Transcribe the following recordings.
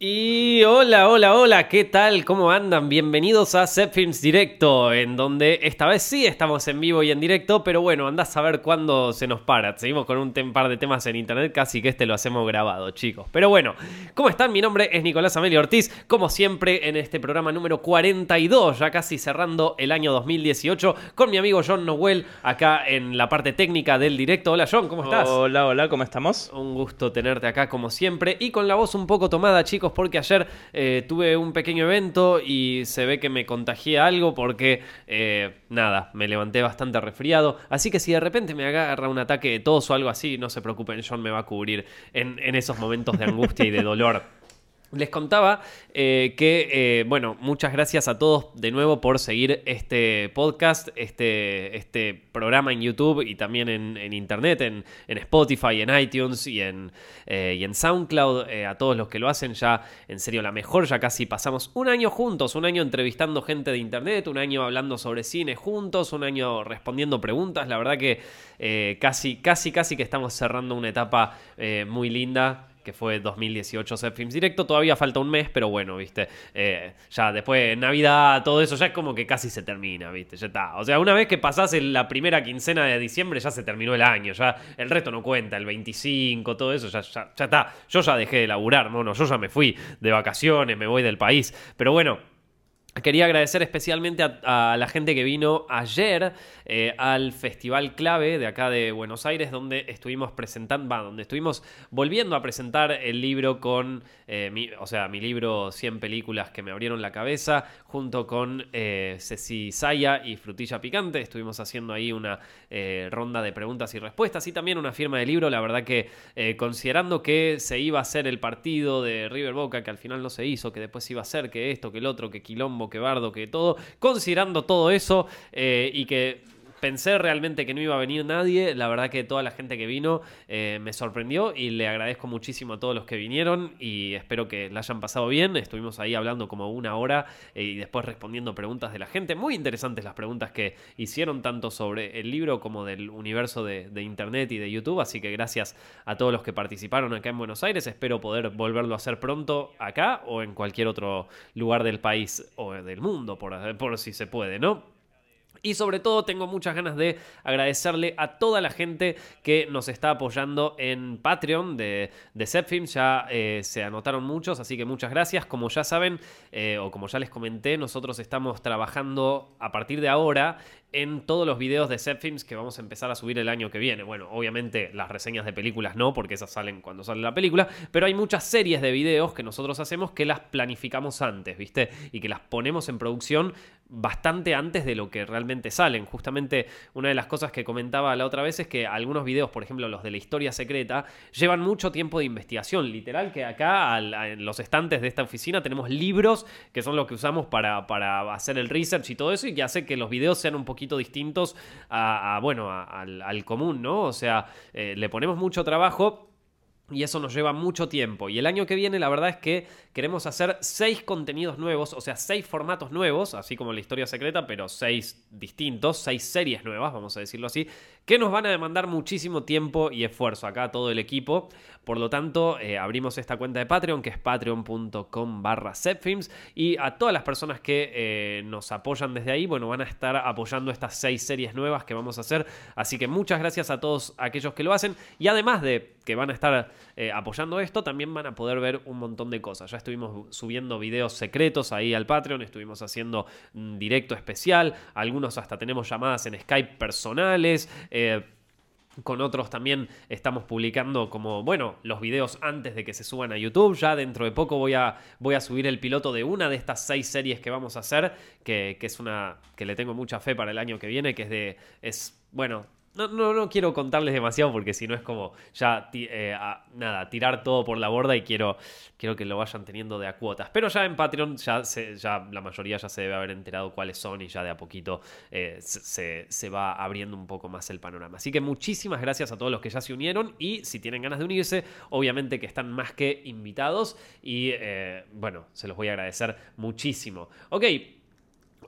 Y hola, hola, hola, ¿qué tal? ¿Cómo andan? Bienvenidos a Zepfilms Directo, en donde esta vez sí estamos en vivo y en directo, pero bueno, andás a ver cuándo se nos para. Seguimos con un par de temas en internet, casi que este lo hacemos grabado, chicos. Pero bueno, ¿cómo están? Mi nombre es Nicolás Amelio Ortiz, como siempre en este programa número 42, ya casi cerrando el año 2018, con mi amigo John Noel, acá en la parte técnica del directo. Hola John, ¿cómo estás? Hola, hola, ¿cómo estamos? Un gusto tenerte acá como siempre y con la voz un poco tomada, chicos porque ayer eh, tuve un pequeño evento y se ve que me contagié algo porque, eh, nada, me levanté bastante resfriado. Así que si de repente me agarra un ataque de tos o algo así, no se preocupen, John me va a cubrir en, en esos momentos de angustia y de dolor. Les contaba eh, que, eh, bueno, muchas gracias a todos de nuevo por seguir este podcast, este, este programa en YouTube y también en, Internet, en, Spotify, en iTunes y en, eh, y en SoundCloud. a todos los que lo hacen ya, en serio, la mejor. Ya casi pasamos un año juntos, un año entrevistando gente de Internet, un año hablando sobre cine juntos, un año respondiendo preguntas. La verdad que casi, casi, casi que estamos cerrando una etapa muy linda que fue 2018 Set Films Directo. Todavía falta un mes, pero bueno, viste. Eh, ya después de Navidad, todo eso ya es como que casi se termina, viste. Ya está. O sea, una vez que pasás la primera quincena de diciembre, ya se terminó el año. Ya el resto no cuenta, el 25, todo eso, ya, ya, ya está. Yo ya dejé de laburar, mono. Yo ya me fui de vacaciones, me voy del país. Pero bueno. Quería agradecer especialmente a, la gente que vino ayer eh, al Festival Clave de acá de Buenos Aires, donde estuvimos presentando, donde estuvimos volviendo a presentar el libro con, eh, o sea, mi libro 100 películas que me abrieron la cabeza, junto con eh, Ceci Saya y Frutilla Picante. Estuvimos haciendo ahí una eh, ronda de preguntas y respuestas y también una firma de libro. La verdad que considerando que se iba a hacer el partido de River Boca, que al final no se hizo, que después iba a ser que esto, que el otro, que Quilombo, que Bardo, que todo. Considerando todo eso eh, y que pensé realmente que no iba a venir nadie. La verdad que toda la gente que vino eh, me sorprendió y le agradezco muchísimo a todos los que vinieron y espero que la hayan pasado bien. Estuvimos ahí hablando como una hora eh, y después respondiendo preguntas de la gente. Muy interesantes las preguntas que hicieron tanto sobre el libro como del universo de, Internet y de YouTube. Así que gracias a todos los que participaron acá en Buenos Aires. Espero poder volverlo a hacer pronto acá o en cualquier otro lugar del país o del mundo, por, por si se puede, ¿no? Y sobre todo tengo muchas ganas de agradecerle a toda la gente que nos está apoyando en Patreon de, de. Ya eh, se anotaron muchos, así que muchas gracias. Como ya saben, eh, o como ya les comenté, nosotros estamos trabajando a partir de ahora en todos los videos de Zepfilms que vamos a empezar a subir el año que viene. Bueno, obviamente las reseñas de películas no, porque esas salen cuando sale la película, pero hay muchas series de videos que nosotros hacemos que las planificamos antes, ¿viste? Y que las ponemos en producción bastante antes de lo que realmente salen. Justamente una de las cosas que comentaba la otra vez es que algunos videos, por ejemplo los de la historia secreta, llevan mucho tiempo de investigación. Literal que acá en los estantes de esta oficina tenemos libros que son los que usamos para, para hacer el research y todo eso y que hace que los videos sean un poquito distintos a, bueno, al, común, ¿no? O sea, eh, le ponemos mucho trabajo y eso nos lleva mucho tiempo. Y el año que viene la verdad es que queremos hacer seis contenidos nuevos, o sea, seis formatos nuevos, así como la historia secreta, pero seis distintos, seis series nuevas, vamos a decirlo así, que nos van a demandar muchísimo tiempo y esfuerzo acá todo el equipo. Por lo tanto, eh, abrimos esta cuenta de Patreon, que es patreon.com barra y a todas las personas que eh, nos apoyan desde ahí, bueno, van a estar apoyando estas seis series nuevas que vamos a hacer. Así que muchas gracias a todos aquellos que lo hacen. Y además de que van a estar eh, apoyando esto, también van a poder ver un montón de cosas. Ya estuvimos subiendo videos secretos ahí al Patreon, estuvimos haciendo directo especial, algunos hasta tenemos llamadas en Skype personales. Eh, con otros también estamos publicando como, bueno, los videos antes de que se suban a YouTube. Ya dentro de poco voy a, voy a subir el piloto de una de estas seis series que vamos a hacer, que, que, es una que le tengo mucha fe para el año que viene, que es de, es, bueno, no, no, no quiero contarles demasiado porque si no es como ya eh, nada, tirar todo por la borda y quiero, quiero que lo vayan teniendo de a cuotas. Pero ya en Patreon ya, ya la mayoría ya se debe haber enterado cuáles son y ya de a poquito eh, se, se, va abriendo un poco más el panorama. Así que muchísimas gracias a todos los que ya se unieron y si tienen ganas de unirse, obviamente que están más que invitados y eh, bueno, se los voy a agradecer muchísimo. Ok.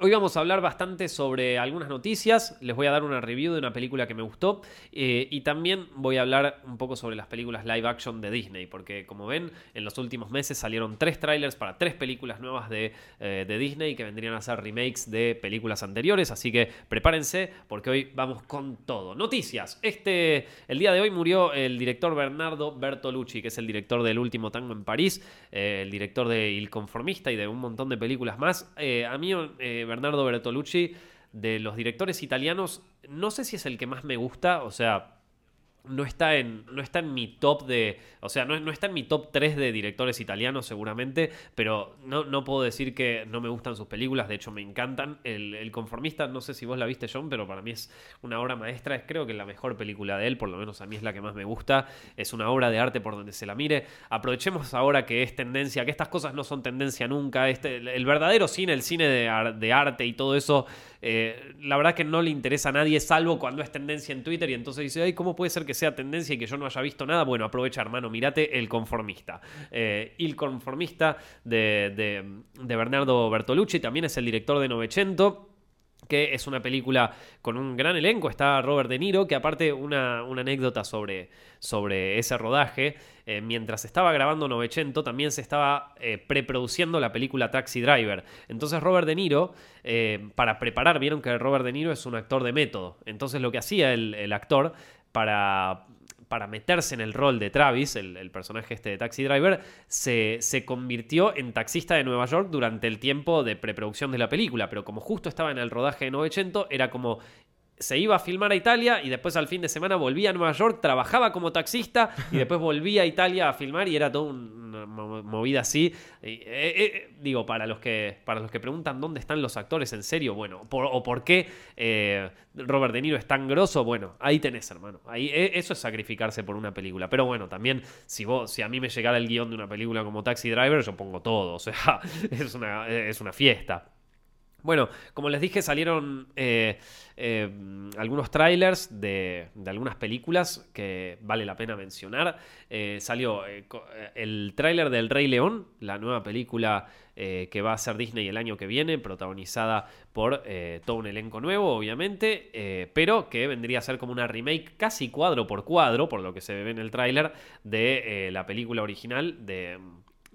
Hoy vamos a hablar bastante sobre algunas noticias, les voy a dar una review de una película que me gustó eh, y también voy a hablar un poco sobre las películas live action de Disney, porque como ven, en los últimos meses salieron tres trailers para tres películas nuevas de, eh, de Disney que vendrían a ser remakes de películas anteriores, así que prepárense porque hoy vamos con todo. Noticias, este, el día de hoy murió el director Bernardo Bertolucci, que es el director del último tango en París, eh, el director de Il Conformista y de un montón de películas más. a mí Bernardo Bertolucci, de los directores italianos, no sé si es el que más me gusta, o sea, no está en, no está en mi top de. O sea, no, no, está en mi top 3 de directores italianos, seguramente. Pero no, no, puedo decir que no me gustan sus películas. De hecho, me encantan. El, Conformista, no sé si vos la viste, John, pero para mí es una obra maestra. Es creo que la mejor película de él, por lo menos a mí es la que más me gusta. Es una obra de arte por donde se la mire. Aprovechemos ahora que es tendencia, que estas cosas no son tendencia nunca. Este, el, verdadero cine, el cine de, de arte y todo eso eh, la verdad que no le interesa a nadie, salvo cuando es tendencia en Twitter y entonces dice, ay, ¿cómo puede ser que sea tendencia y que yo no haya visto nada? Bueno, aprovecha, hermano, mirate El Conformista. Eh, el Conformista de, de, Bernardo Bertolucci, también es el director de Novecento que es una película con un gran elenco. Está Robert De Niro, que aparte una, una anécdota sobre, sobre ese rodaje. Eh, mientras estaba grabando Novecento, también se estaba eh, preproduciendo la película Taxi Driver. Entonces Robert De Niro, eh, para preparar, vieron que Robert De Niro es un actor de método. Entonces lo que hacía el, el actor para para meterse en el rol de Travis, el, personaje este de Taxi Driver, se, se, convirtió en taxista de Nueva York durante el tiempo de preproducción de la película. Pero como justo estaba en el rodaje de Novecento, era como se iba a filmar a Italia y después al fin de semana volvía a Nueva York, trabajaba como taxista y después volvía a Italia a filmar y era toda una movida así. Eh, eh, digo, para los, que, para los que preguntan dónde están los actores en serio, bueno, o por qué eh, Robert De Niro es tan grosso, bueno, ahí tenés, hermano. Ahí, eso es sacrificarse por una película. Pero bueno, también si, vos, si a mí me llegara el guion de una película como Taxi Driver, yo pongo todo, o sea, es una, es una fiesta. Bueno, como les dije, salieron eh, eh, algunos trailers de, algunas películas que vale la pena mencionar. Eh, salió el tráiler del Rey León, la nueva película que va a ser Disney el año que viene, protagonizada por todo un elenco nuevo, obviamente, pero que vendría a ser como una remake casi cuadro por cuadro, por lo que se ve en el tráiler, de la película original de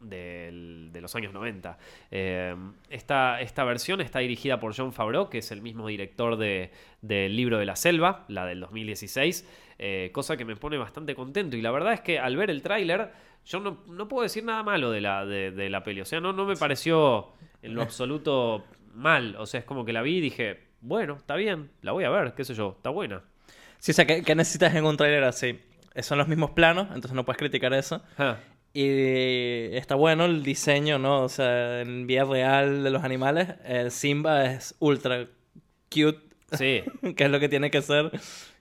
de los años 90. Eh, esta, esta, versión está dirigida por John Favreau, que es el mismo director del de, Libro de la Selva, la del 2016, eh, cosa que me pone bastante contento. Y la verdad es que al ver el tráiler, yo no, puedo decir nada malo de la, de, la peli. O sea, no, no me pareció en lo absoluto mal. O sea, es como que la vi y dije, bueno, está bien, la voy a ver, qué sé yo, está buena. Sí, o sea, ¿qué, necesitas en un tráiler así? Son los mismos planos, entonces no puedes criticar eso. Ah. Y está bueno el diseño, ¿no? O sea, en vía real de los animales, el Simba es ultra cute. Sí. que es lo que tiene que ser.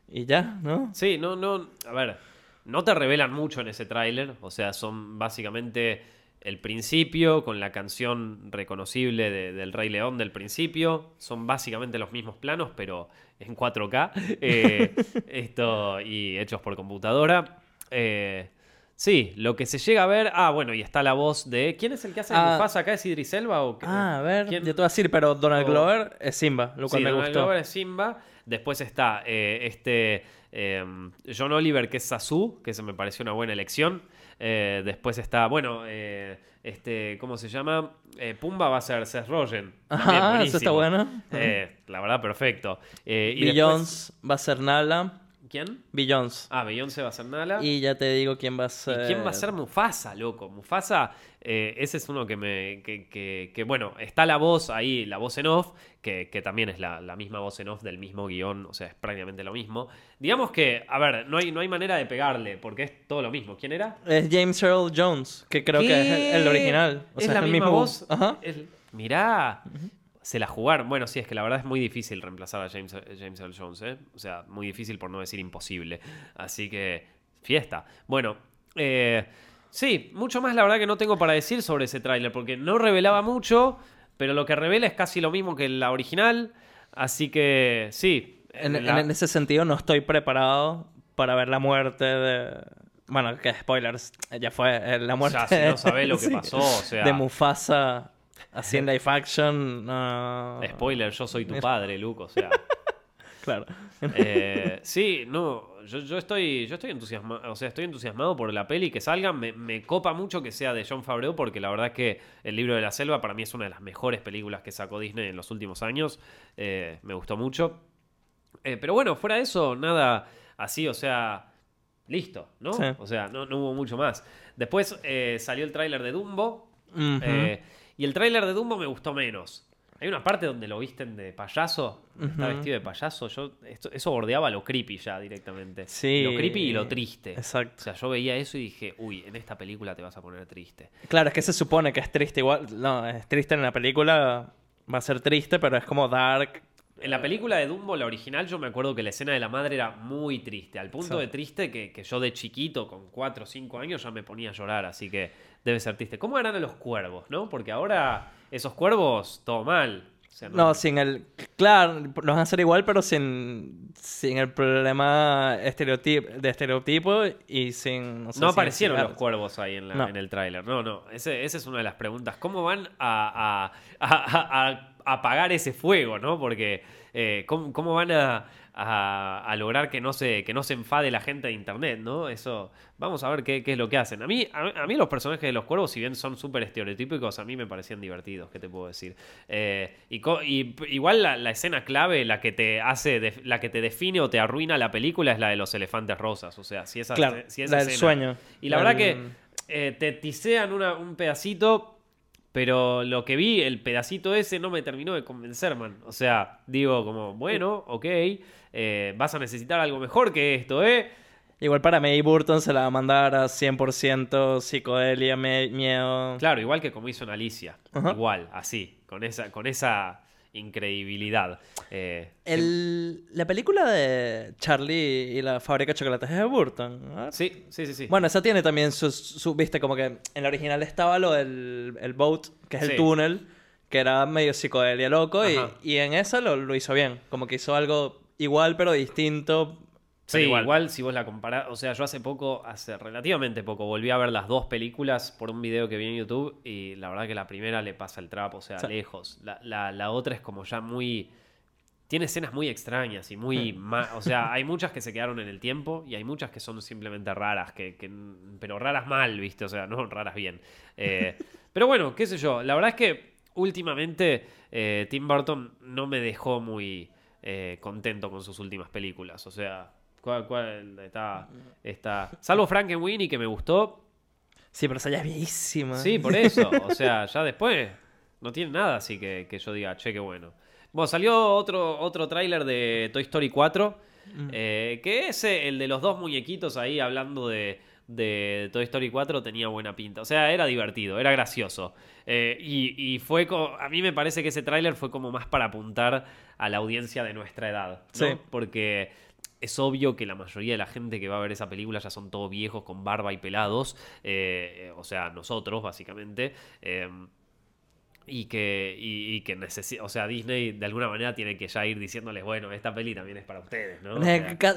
Y ya, ¿no? Sí, no, no. A ver, no te revelan mucho en ese tráiler. O sea, son básicamente el principio con la canción reconocible del Rey León del principio. Son básicamente los mismos planos, pero en 4K. Eh, esto y hechos por computadora. Eh, Sí, lo que se llega a ver. Ah, bueno, y está la voz de. ¿Quién es el que hace ah, Mufasa acá? ¿Es Idris Elba o qué? Ah, a ver. ¿Quién? Yo te voy a decir, pero Donald Glover es Simba, lo cual sí, me Donald Glover es Simba. Después está eh, este. Em, John Oliver, que es Sasu, que se me pareció una buena elección. Eh, después está, bueno, eh, este, ¿cómo se llama? Pumba va a ser Seth Rogen. Ah, eso está bueno. la verdad, perfecto. y Jones va a ser Nala. ¿Quién? Beyoncé. Ah, Beyoncé va a ser Nala. Y ya te digo quién va a ser. ¿Y quién va a ser Mufasa, loco? Mufasa, eh, ese es uno que me. Que, bueno, está la voz ahí, la voz en off, que, también es la, misma voz en off del mismo guion, o sea, es prácticamente lo mismo. Digamos que, a ver, no hay, no hay manera de pegarle, porque es todo lo mismo. ¿Quién era? Es James Earl Jones, que creo que es el, original. O ¿Es la misma voz? Ajá. mirá se la jugaron. Bueno, sí, es que la verdad es muy difícil reemplazar a James, James Earl Jones, ¿eh? O sea, muy difícil por no decir imposible. Así que, fiesta. Bueno, eh, sí, mucho más la verdad que no tengo para decir sobre ese tráiler, porque no revelaba mucho, pero lo que revela es casi lo mismo que la original. Así que, sí. En, ese sentido, no estoy preparado para ver la muerte de. Bueno, que spoilers, ya fue eh, la muerte. Ya, si no sabés lo que pasó, o sea. De Mufasa Así en live action, no. Spoiler, yo soy tu padre, Luke, o sea. claro. Eh, sí, no, yo, estoy, yo estoy entusiasmado, o sea, estoy entusiasmado por la peli que salga. Me, copa mucho que sea de John Favreau porque la verdad es que El libro de la selva para mí es una de las mejores películas que sacó Disney en los últimos años. Eh, me gustó mucho. Eh, pero bueno, fuera de eso, nada así, o sea, listo, ¿no? O sea, no, no, hubo mucho más. Después salió el tráiler de Dumbo. Y el tráiler de Dumbo me gustó menos. Hay una parte donde lo visten de payaso, está vestido de payaso. Yo, eso bordeaba lo creepy ya directamente. Sí. Lo creepy y lo triste. Exacto. O sea, yo veía eso y dije, uy, en esta película te vas a poner triste. Claro, es que se supone que es triste igual. No, es triste en la película. Va a ser triste, pero es como dark. En la película de Dumbo, la original, yo me acuerdo que la escena de la madre era muy triste. Al punto de triste que, que, yo de chiquito, con 4 o 5 años, ya me ponía a llorar. Así que debe ser triste. ¿Cómo eran los cuervos, no? Porque ahora esos cuervos, todo mal. no... sin el. Claro, los van a hacer igual, pero sin, sin el problema estereotipo, de estereotipo y sin. No, aparecieron los cuervos ahí en, en el tráiler. No, no. Ese, esa es una de las preguntas. ¿Cómo van a, a, apagar ese fuego, no? Porque. Eh, ¿cómo, van a, a, lograr que no, se, que no se enfade la gente de internet, ¿no? Eso, vamos a ver qué, es lo que hacen. A mí, a, mí los personajes de los cuervos, si bien son súper estereotípicos, a mí me parecían divertidos, ¿qué te puedo decir? Eh, y, igual la, escena clave, la que te hace, la que te define o te arruina la película es la de los elefantes rosas, o sea, si esa, si la del sueño. Y la verdad que eh, te tisean un pedacito pero lo que vi, el pedacito ese no me terminó de convencer, man. O sea, digo como, bueno, ok, eh, vas a necesitar algo mejor que esto, ¿eh? Igual para May Burton se la va a mandar a 100% psicodelia, miedo. Claro, igual que como hizo en Alicia. Igual, así, con esa, con esa incredibilidad. Eh, la película de Charlie y la fábrica de chocolates es de Burton. Sí, sí, sí, sí. Bueno, esa tiene también su, viste, como que en la original estaba lo del el boat, que es el túnel, que era medio psicodelia loco, y, y, en esa lo, lo hizo bien. Como que hizo algo igual pero distinto, Sí, igual. si vos la comparás, o sea, yo hace poco, hace relativamente poco, volví a ver las dos películas por un video que vi en YouTube y la verdad que la primera le pasa el trapo, o sea, lejos. La, la, otra es como ya muy... Tiene escenas muy extrañas y muy... o sea, hay muchas que se quedaron en el tiempo y hay muchas que son simplemente raras, que, pero raras mal, ¿viste? O sea, no raras bien. Eh, pero bueno, qué sé yo, la verdad es que últimamente eh, Tim Burton no me dejó muy eh, contento con sus últimas películas, o sea... ¿Cuál, está, está? Salvo Frankenweenie, que me gustó. Sí, pero esa ya es viejísima. Sí, por eso. O sea, ya después no tiene nada así que, que yo diga, che, qué bueno. Bueno, salió otro, otro tráiler de Toy Story 4, mm. eh, que es el de los dos muñequitos ahí hablando de, de Toy Story 4 tenía buena pinta. O sea, era divertido, era gracioso. Eh, y, fue a mí me parece que ese tráiler fue como más para apuntar a la audiencia de nuestra edad. Sí. Porque es obvio que la mayoría de la gente que va a ver esa película ya son todos viejos con barba y pelados, eh, o sea, nosotros básicamente. Eh, y que, y, que necesita, o sea, Disney de alguna manera tiene que ya ir diciéndoles, bueno, esta peli también es para ustedes, ¿no?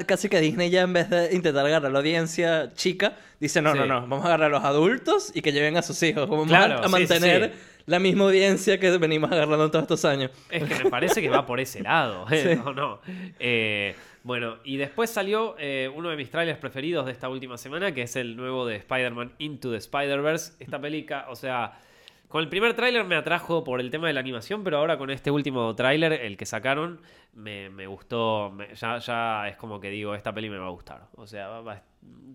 casi que Disney ya en vez de intentar agarrar a la audiencia chica, dice, no, no, no, vamos a agarrar a los adultos y que lleven a sus hijos, a mantener la misma audiencia que venimos agarrando todos estos años. Es que me parece que va por ese lado, ¿eh? no, no. Eh, bueno, y después salió eh, uno de mis trailers preferidos de esta última semana, que es el nuevo de Spider-Man Into the Spider-Verse. Esta película, o sea, con el primer tráiler me atrajo por el tema de la animación, pero ahora con este último tráiler, el que sacaron, me, gustó. ya, ya es como que digo, esta peli me va a gustar. O sea,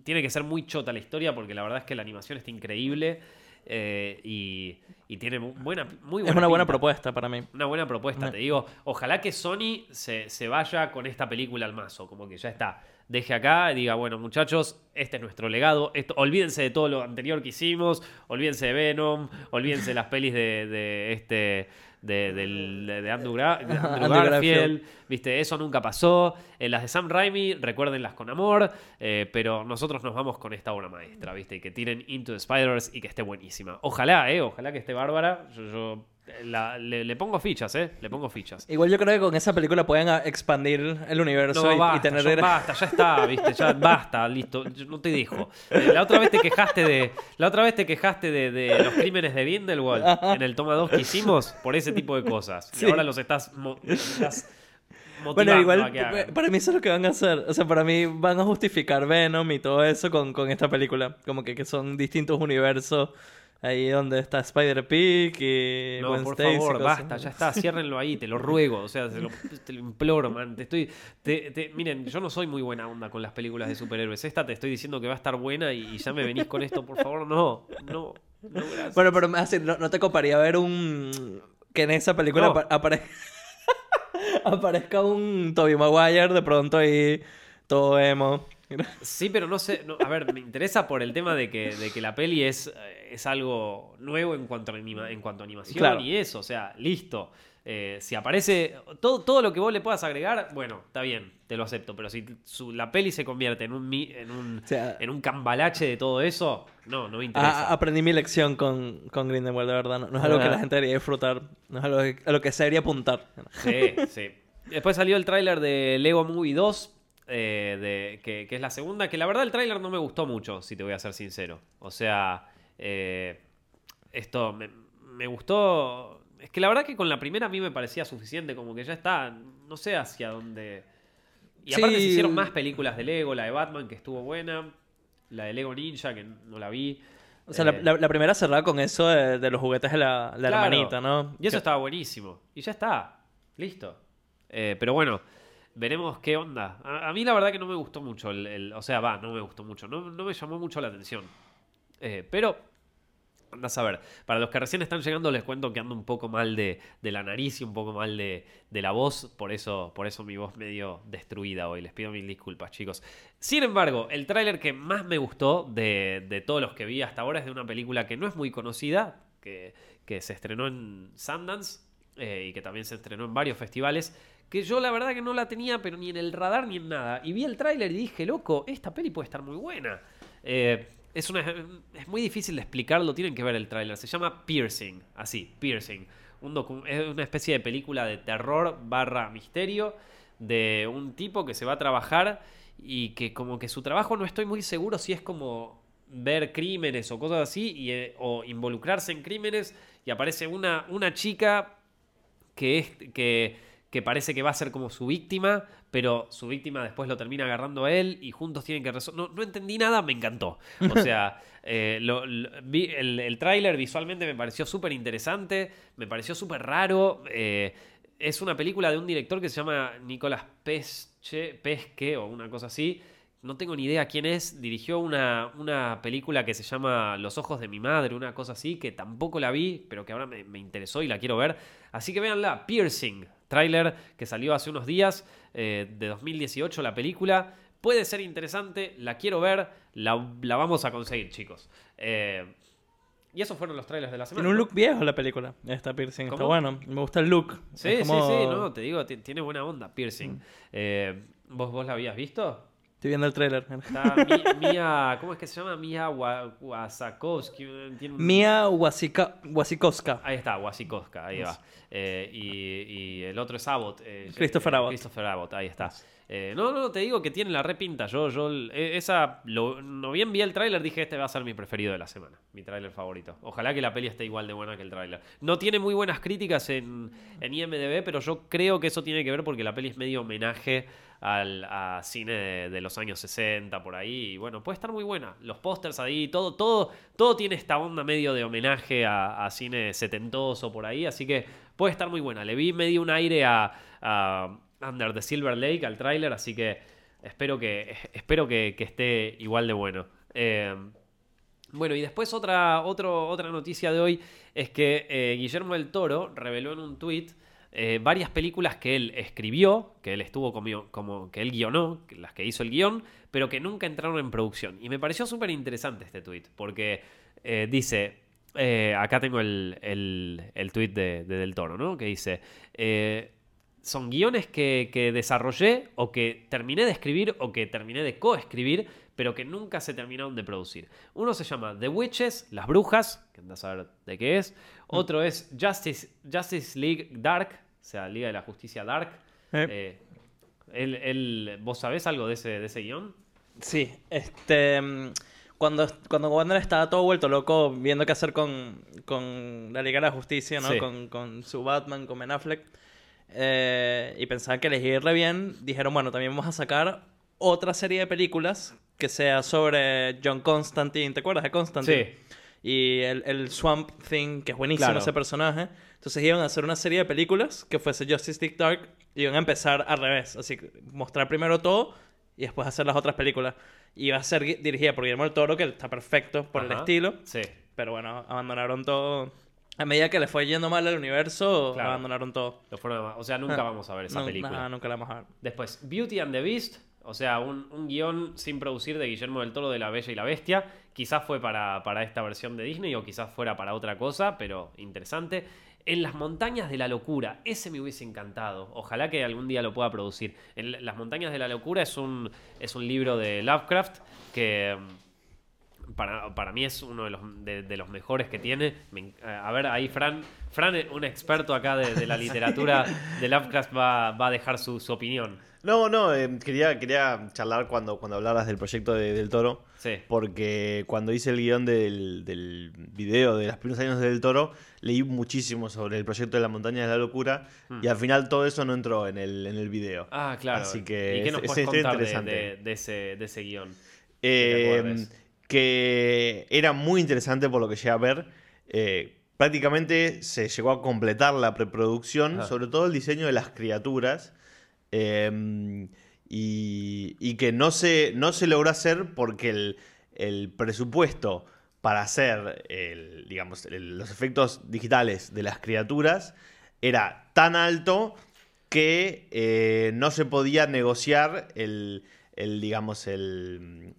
tiene que ser muy chota la historia porque la verdad es que la animación está increíble. Eh, y, tiene buena, muy buena. Es una buena propuesta para mí. Una buena propuesta, te digo. Ojalá que Sony se, se, vaya con esta película al mazo, como que ya está. Deje acá y diga, bueno, muchachos, este es nuestro legado. Esto, olvídense de todo lo anterior que hicimos. Olvídense de Venom. Olvídense de las pelis de, de este de, de, Andrew, Garfield, Viste, eso nunca pasó. En las de Sam Raimi, recuérdenlas con amor. Eh, pero nosotros nos vamos con esta obra maestra, ¿viste? Y que tienen Into the Spiders y que esté buenísima. Ojalá, ¿eh? Ojalá que esté bárbara. Yo, le, pongo fichas, ¿eh? Le pongo fichas. Igual yo creo que con esa película pueden expandir el universo y, tener... basta, ya está, viste, ya basta, listo. no te dijo. Eh, la otra vez te quejaste de... La otra vez te quejaste de, los crímenes de Grindelwald en el toma 2 que hicimos por ese tipo de cosas. Y ahora los estás... bueno, igual para mí eso es lo que van a hacer. O sea, para mí van a justificar Venom y todo eso con, con esta película. Como que, que son distintos universos Ahí donde está Spider-Pig y No, por favor, basta, ya está, ciérrenlo ahí, te lo ruego, o sea, te lo, imploro, man. Te estoy, miren, yo no soy muy buena onda con las películas de superhéroes. Esta te estoy diciendo que va a estar buena y, ya me venís con esto, por favor, no, no, no gracias. Bueno, pero así, no, te coparía ver un... que en esa película aparezca... aparezca un Tobey Maguire de pronto ahí todo emo. Sí, pero no sé. a ver, me interesa por el tema de que, de que la peli es, eh, es algo nuevo en cuanto a, en cuanto a animación y eso. O sea, listo. Eh, si aparece todo, todo lo que vos le puedas agregar, bueno, está bien, te lo acepto. Pero si la peli se convierte en un, en un, en un cambalache de todo eso, no, no me interesa. aprendí mi lección con, con Grindelwald, de verdad. No, es algo que la gente debería disfrutar. No es algo a lo que se debería apuntar. Sí, sí. Después salió el tráiler de Lego Movie 2. Eh, de, que, es la segunda, que la verdad el tráiler no me gustó mucho, si te voy a ser sincero. O sea, eh, esto me, gustó... Es que la verdad que con la primera a mí me parecía suficiente, como que ya está, no sé hacia dónde... Y aparte se hicieron más películas de Lego, la de Batman que estuvo buena, la de Lego Ninja que no la vi. O sea, la, eh, primera cerraba con eso de, los juguetes de la, hermanita, ¿no? Y eso estaba buenísimo. Y ya está. Listo. pero bueno, Veremos qué onda. A, mí la verdad que no me gustó mucho. El, o sea, va, no me gustó mucho. No, me llamó mucho la atención. Eh, pero, andas a ver. Para los que recién están llegando les cuento que ando un poco mal de, la nariz y un poco mal de, la voz. Por eso, por eso mi voz medio destruida hoy. Les pido mil disculpas, chicos. Sin embargo, el tráiler que más me gustó de, todos los que vi hasta ahora es de una película que no es muy conocida. Que, se estrenó en Sundance. Eh, y que también se estrenó en varios festivales que yo la verdad que no la tenía, pero ni en el radar ni en nada. Y vi el tráiler y dije, loco, esta peli puede estar muy buena. Eh, es, una, es muy difícil de explicarlo, tienen que ver el tráiler. Se llama Piercing, así, Piercing. Es una especie de película de terror barra misterio de un tipo que se va a trabajar y que como que su trabajo no estoy muy seguro si es como ver crímenes o cosas así y, eh, o involucrarse en crímenes y aparece una, una chica que es que que parece que va a ser como su víctima, pero su víctima después lo termina agarrando a él y juntos tienen que resolver. No, entendí nada, me encantó. O sea, eh, el, el tráiler visualmente me pareció súper interesante, me pareció súper raro. Eh, es una película de un director que se llama Nicolás Pesche, Pesque o una cosa así. No tengo ni idea quién es. Dirigió una, una, película que se llama Los ojos de mi madre, una cosa así, que tampoco la vi, pero que ahora me, me interesó y la quiero ver. Así que véanla, Piercing, Trailer que salió hace unos días eh, de 2018, la película. Puede ser interesante, la quiero ver, la, vamos a conseguir, chicos. Eh, y esos fueron los trailers de la semana. Tiene un look viejo la película, esta Piercing. Está bueno, me gusta el look. Sí, sí, sí, no, te digo, tiene buena onda, Piercing. Mm. Eh, ¿vos, ¿Vos la habías visto? Estoy viendo el trailer. Está Mia, ¿cómo es que se llama? Mia Wasakowski. Mia Wasikowska. Ahí está, Wasikowska, ahí va. Eh, y, el otro es Abbott. Eh, Christopher Abbott. Christopher Abbott, ahí está. Eh, no, no, te digo que tiene la repinta. Yo, yo, esa, no bien vi el tráiler, dije este va a ser mi preferido de la semana, mi tráiler favorito. Ojalá que la peli esté igual de buena que el tráiler. No tiene muy buenas críticas en, en IMDb, pero yo creo que eso tiene que ver porque la peli es medio homenaje al cine de, los años 60 por ahí. Y bueno, puede estar muy buena. Los pósters ahí, todo, todo, todo tiene esta onda medio de homenaje a, cine setentoso por ahí. Así que puede estar muy buena. Le vi medio un aire a, Under the Silver Lake, al tráiler, así que espero que, espero que, esté igual de bueno. Eh, bueno, y después otra, otra noticia de hoy es que eh, Guillermo del Toro reveló en un tweet eh, varias películas que él escribió, que él estuvo como, como que él guionó, las que hizo el guion, pero que nunca entraron en producción. Y me pareció súper interesante este tweet, porque eh, dice, eh, acá tengo el, el, tweet de, Del Toro, ¿no? Que dice, son guiones que, que, desarrollé o que terminé de escribir o que terminé de coescribir, pero que nunca se terminaron de producir. Uno se llama The Witches, Las Brujas, que andas a ver de qué es. Mm. Otro es Justice, Justice League Dark, o sea, Liga de la Justicia Dark. Eh. Eh, ¿Vos sabés algo de ese, de ese guion? Sí, este... Mm, cuando, cuando Warner estaba todo vuelto loco viendo qué hacer con, con la Liga de la Justicia, ¿no? Con, con, su Batman, con Ben Affleck, eh, y pensaban que elegirle bien, dijeron, bueno, también vamos a sacar otra serie de películas que sea sobre John Constantine, ¿te acuerdas de Constantine? Sí. Y el, el Swamp Thing, que es buenísimo ese personaje. Entonces iban a hacer una serie de películas que fuese Justice League Dark y iban a empezar al revés. Así que mostrar primero todo y después hacer las otras películas. Va a ser dirigida por Guillermo del Toro, que está perfecto por el estilo. Sí. Pero bueno, abandonaron todo. A medida que le fue yendo mal al universo, abandonaron todo. o sea, nunca ah, vamos a ver esa película. nunca la vamos a ver. Después, Beauty and the Beast. O sea, un, un, guion sin producir de Guillermo del Toro de La Bella y la Bestia. Quizás fue para, para esta versión de Disney o quizás fuera para otra cosa, pero interesante. En las montañas de la locura, ese me hubiese encantado. Ojalá que algún día lo pueda producir. En las montañas de la locura es un, es un libro de Lovecraft que mm, para, mí es uno de los, de, los mejores que tiene. a ver, ahí Fran, Fran, un experto acá de, la literatura de Lovecraft, va, va a dejar su, su opinión. No, no, eh, quería, quería charlar cuando, cuando hablaras del proyecto de, del Toro. Sí. Porque cuando hice el guion del, del video de los primeros años del Toro, leí muchísimo sobre el proyecto de la montaña de la locura. Hmm. Y al final todo eso no entró en el, en el video. Ah, claro. Así que ¿Y qué nos es, puedes contar interesante. De, de, ese, de ese guion? Eh, que era muy interesante por lo que llegué a ver. Eh, prácticamente se llegó a completar la preproducción, sobre todo el diseño de las criaturas Em, y, que no se, no se logró hacer porque el, presupuesto para hacer digamos, los efectos digitales de las criaturas era tan alto que eh, no se podía negociar el, digamos, el,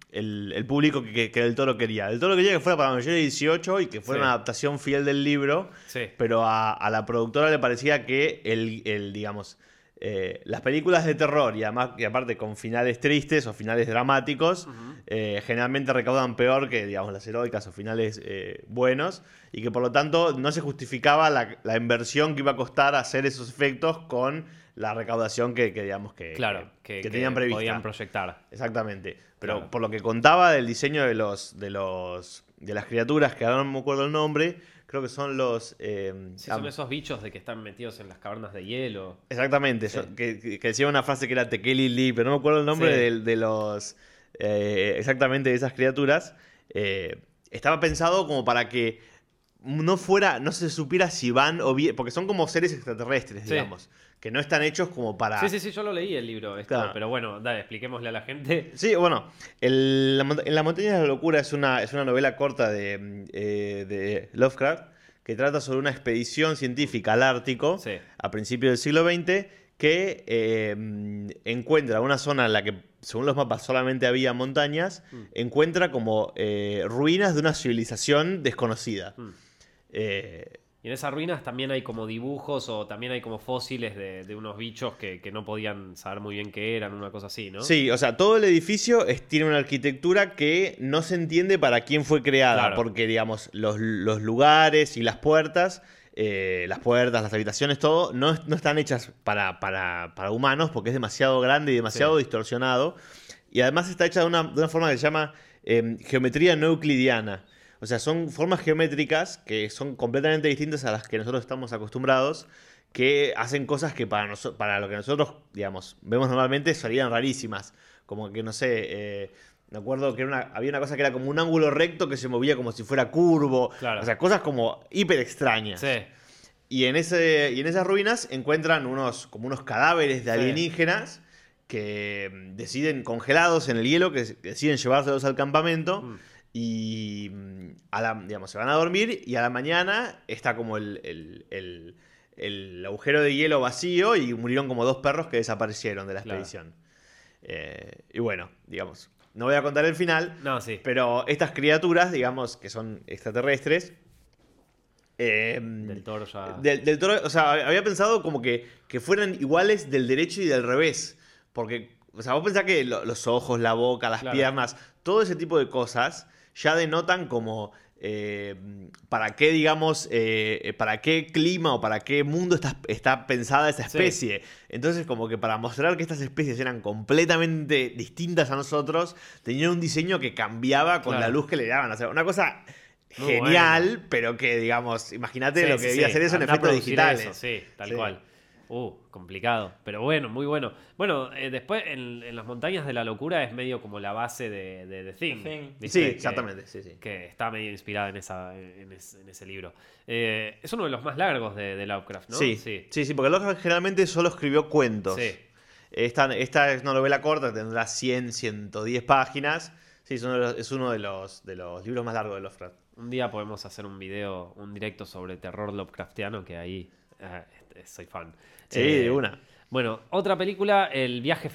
público que, el toro quería. El toro quería que fuera para mayores de 18 y que fuera una adaptación fiel del libro, pero a, a, la productora le parecía que el, digamos, eh, las películas de terror y, además, y aparte con finales tristes o finales dramáticos eh, generalmente recaudan peor que digamos las heroicas o finales eh, buenos y que por lo tanto no se justificaba la, inversión que iba a costar hacer esos efectos con la recaudación que, digamos que, claro, que, tenían prevista. Podían proyectar. Exactamente. Pero por lo que contaba del diseño de los de los de las criaturas que ahora no me acuerdo el nombre creo que son los... Eh, son esos bichos de que están metidos en las cavernas de hielo. Exactamente, que, decía una frase que era Tekeli Lee, pero no me acuerdo el nombre de, los... Eh, exactamente de esas criaturas. Eh, estaba pensado como para que no fuera, no se supiera si van o bien, porque son como seres extraterrestres, digamos, que no están hechos como para... Sí, sí, sí, yo lo leí el libro, pero bueno, dale, expliquémosle a la gente. Sí, bueno, En la montaña de la locura es una, es una novela corta de, eh, de Lovecraft que trata sobre una expedición científica al Ártico a principios del siglo XX que eh, encuentra una zona en la que, según los mapas, solamente había montañas, mm. encuentra como eh, ruinas de una civilización desconocida. Mm. Eh, y en esas ruinas también hay como dibujos o también hay como fósiles de, unos bichos que, no podían saber muy bien qué eran, una cosa así, ¿no? Sí, o sea, todo el edificio tiene una arquitectura que no se entiende para quién fue creada, porque, digamos, los, lugares y las puertas, eh, las puertas, las habitaciones, todo, no, están hechas para, para, humanos porque es demasiado grande y demasiado distorsionado. Y además está hecha de una, de una forma que se llama em, geometría no euclidiana. O sea, son formas geométricas que son completamente distintas a las que nosotros estamos acostumbrados, que hacen cosas que para, para lo que nosotros, digamos, vemos normalmente serían rarísimas. Como que, no sé, eh, me acuerdo que había una cosa que era como un ángulo recto que se movía como si fuera curvo. O sea, cosas como hiper extrañas. Sí. Y en, ese, y en esas ruinas encuentran unos, como unos cadáveres de alienígenas que mm, deciden, congelados en el hielo, que deciden llevárselos al campamento. Mm y mm, a la, digamos, se van a dormir y a la mañana está como el, agujero de hielo vacío y murieron como dos perros que desaparecieron de la expedición. Eh, y bueno, digamos, no voy a contar el final, no, sí. pero estas criaturas, digamos, que son extraterrestres, Em, del toro ya. Del, toro, o sea, había pensado como que, que fueran iguales del derecho y del revés. Porque, o sea, vos pensás que los ojos, la boca, las piernas, todo ese tipo de cosas ya denotan como eh, para qué, digamos, eh, para qué clima o para qué mundo está, está pensada esa especie. Entonces, como que para mostrar que estas especies eran completamente distintas a nosotros, tenían un diseño que cambiaba con la luz que le daban. O sea, una cosa genial, pero que, digamos, imagínate lo que debía hacer eso en efectos digitales. sí, tal cual. Uh, complicado. Pero bueno, muy bueno. Bueno, eh, después en, las montañas de la locura es medio como la base de, de, Thing. Sí, exactamente. Sí, sí. Que está medio inspirada en, esa, en, ese, libro. Eh, es uno de los más largos de, Lovecraft, ¿no? Sí, sí, sí, porque Lovecraft generalmente solo escribió cuentos. Sí. Esta, esta es una novela corta, tendrá 100, 110 páginas. Sí, es uno, de los, es uno de, los, de los libros más largos de Lovecraft. Un día podemos hacer un video, un directo sobre terror Lovecraftiano, que ahí eh, soy fan. Sí, de eh, una. Bueno, otra película, El viaje,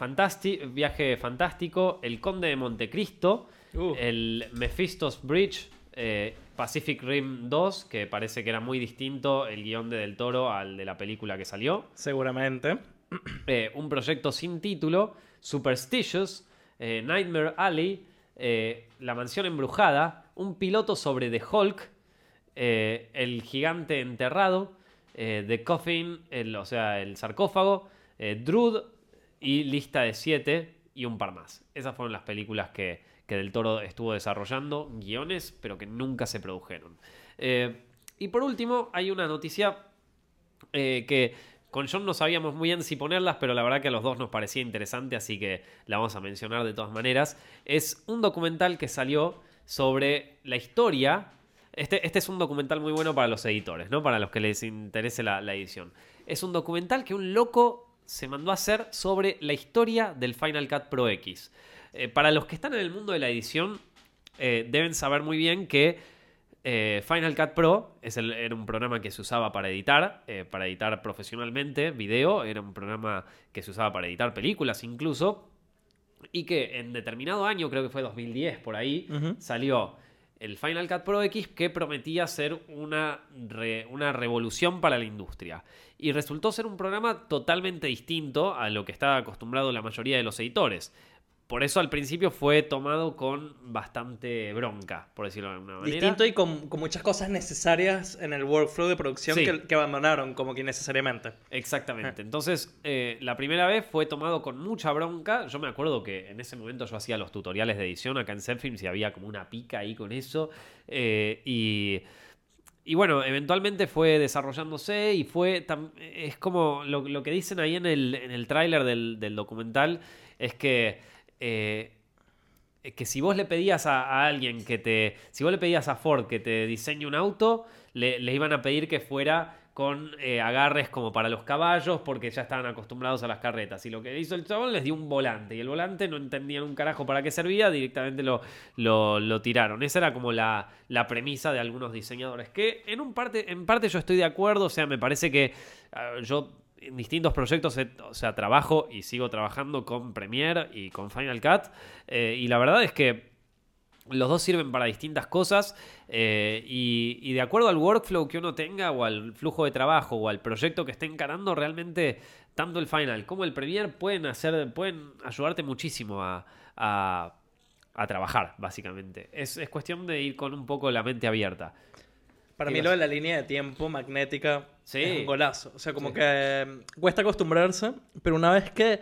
viaje fantástico, El conde de Montecristo, uh. el Mephisto's Bridge, eh, Pacific Rim 2, que parece que era muy distinto el guion de Del Toro al de la película que salió. Seguramente. Eh, un proyecto sin título, Superstitious, Nightmare Alley, La mansión embrujada, un piloto sobre The Hulk, El gigante enterrado, eh, The Coffin, el, o sea, el sarcófago, eh, y Lista de Siete y un par más. Esas fueron las películas que, Del Toro estuvo desarrollando, guiones, pero que nunca se produjeron. Eh, y por último, hay una noticia que con John no sabíamos muy bien si ponerlas, pero la verdad que a los dos nos parecía interesante, así que la vamos a mencionar de todas maneras. Es un documental que salió sobre la historia este, este, es un documental muy bueno para los editores, ¿no? Para los que les interese la, edición. Es un documental que un loco se mandó a hacer sobre la historia del Final Cut Pro X. Eh, para los que están en el mundo de la edición, eh, deben saber muy bien que eh, Final Cut Pro es era un programa que se usaba para editar, para editar profesionalmente video, era un programa que se usaba para editar películas incluso, y que en determinado año, creo que fue 2010 por ahí, salió el Final Cut Pro X que prometía ser una, una revolución para la industria. Y resultó ser un programa totalmente distinto a lo que estaba acostumbrado la mayoría de los editores. Por eso al principio fue tomado con bastante bronca, por decirlo de alguna manera. Distinto y con, muchas cosas necesarias en el workflow de producción que, abandonaron como que innecesariamente. Exactamente. Eh. Entonces, eh, la primera vez fue tomado con mucha bronca. Yo me acuerdo que en ese momento yo hacía los tutoriales de edición acá en Zenfilms y había como una pica ahí con eso. Eh, y... Y bueno, eventualmente fue desarrollándose y fue. Es como lo, que dicen ahí en el, en el tráiler del, del, documental: es que eh, que si vos le pedías a, alguien que te. Si vos le pedías a Ford que te diseñe un auto, le, iban a pedir que fuera con eh, agarres como para los caballos, porque ya estaban acostumbrados a las carretas. Y lo que hizo el chabón les dio un volante. Y el volante no entendían un carajo para qué servía, directamente lo, lo, tiraron. Esa era como la, la, premisa de algunos diseñadores. Que en, un parte, en parte yo estoy de acuerdo, o sea, me parece que ah, yo en distintos proyectos, o sea, trabajo y sigo trabajando con Premiere y con Final Cut. Eh, y la verdad es que los dos sirven para distintas cosas eh, y, de acuerdo al workflow que uno tenga o al flujo de trabajo o al proyecto que esté encarando, realmente tanto el Final como el Premiere pueden, hacer, pueden ayudarte muchísimo a, a, trabajar, básicamente. Es, es cuestión de ir con un poco la mente abierta. Para mí lo de la línea de tiempo magnética es un golazo. O sea, como que eh, cuesta acostumbrarse, pero una vez que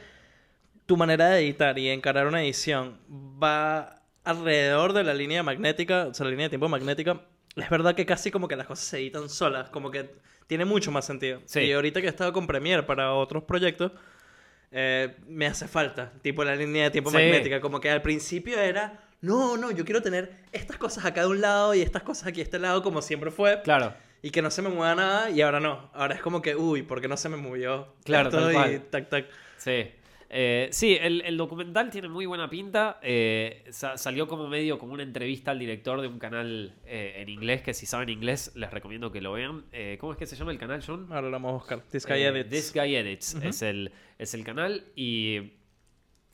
tu manera de editar y encarar una edición va alrededor de la línea magnética, o sea, la línea de tiempo magnética, es verdad que casi como que las cosas se editan solas, como que tiene mucho más sentido. Y ahorita que he estado con Premiere para otros proyectos, eh, me hace falta, tipo la línea de tiempo magnética, como que al principio era no, no, yo quiero tener estas cosas acá de un lado y estas cosas aquí de este lado como siempre fue. Claro. Y que no se me mueva nada y ahora no. Ahora es como que, uy, ¿por qué no se me movió? Claro, todo y tac, tac. Sí. Eh, sí, el, documental tiene muy buena pinta. Eh, salió como medio como una entrevista al director de un canal eh, en inglés, que si saben inglés les recomiendo que lo vean. ¿Cómo es que se llama el canal, John? Ahora lo vamos a buscar. This Guy Edits. This Guy Edits es, el, es el canal y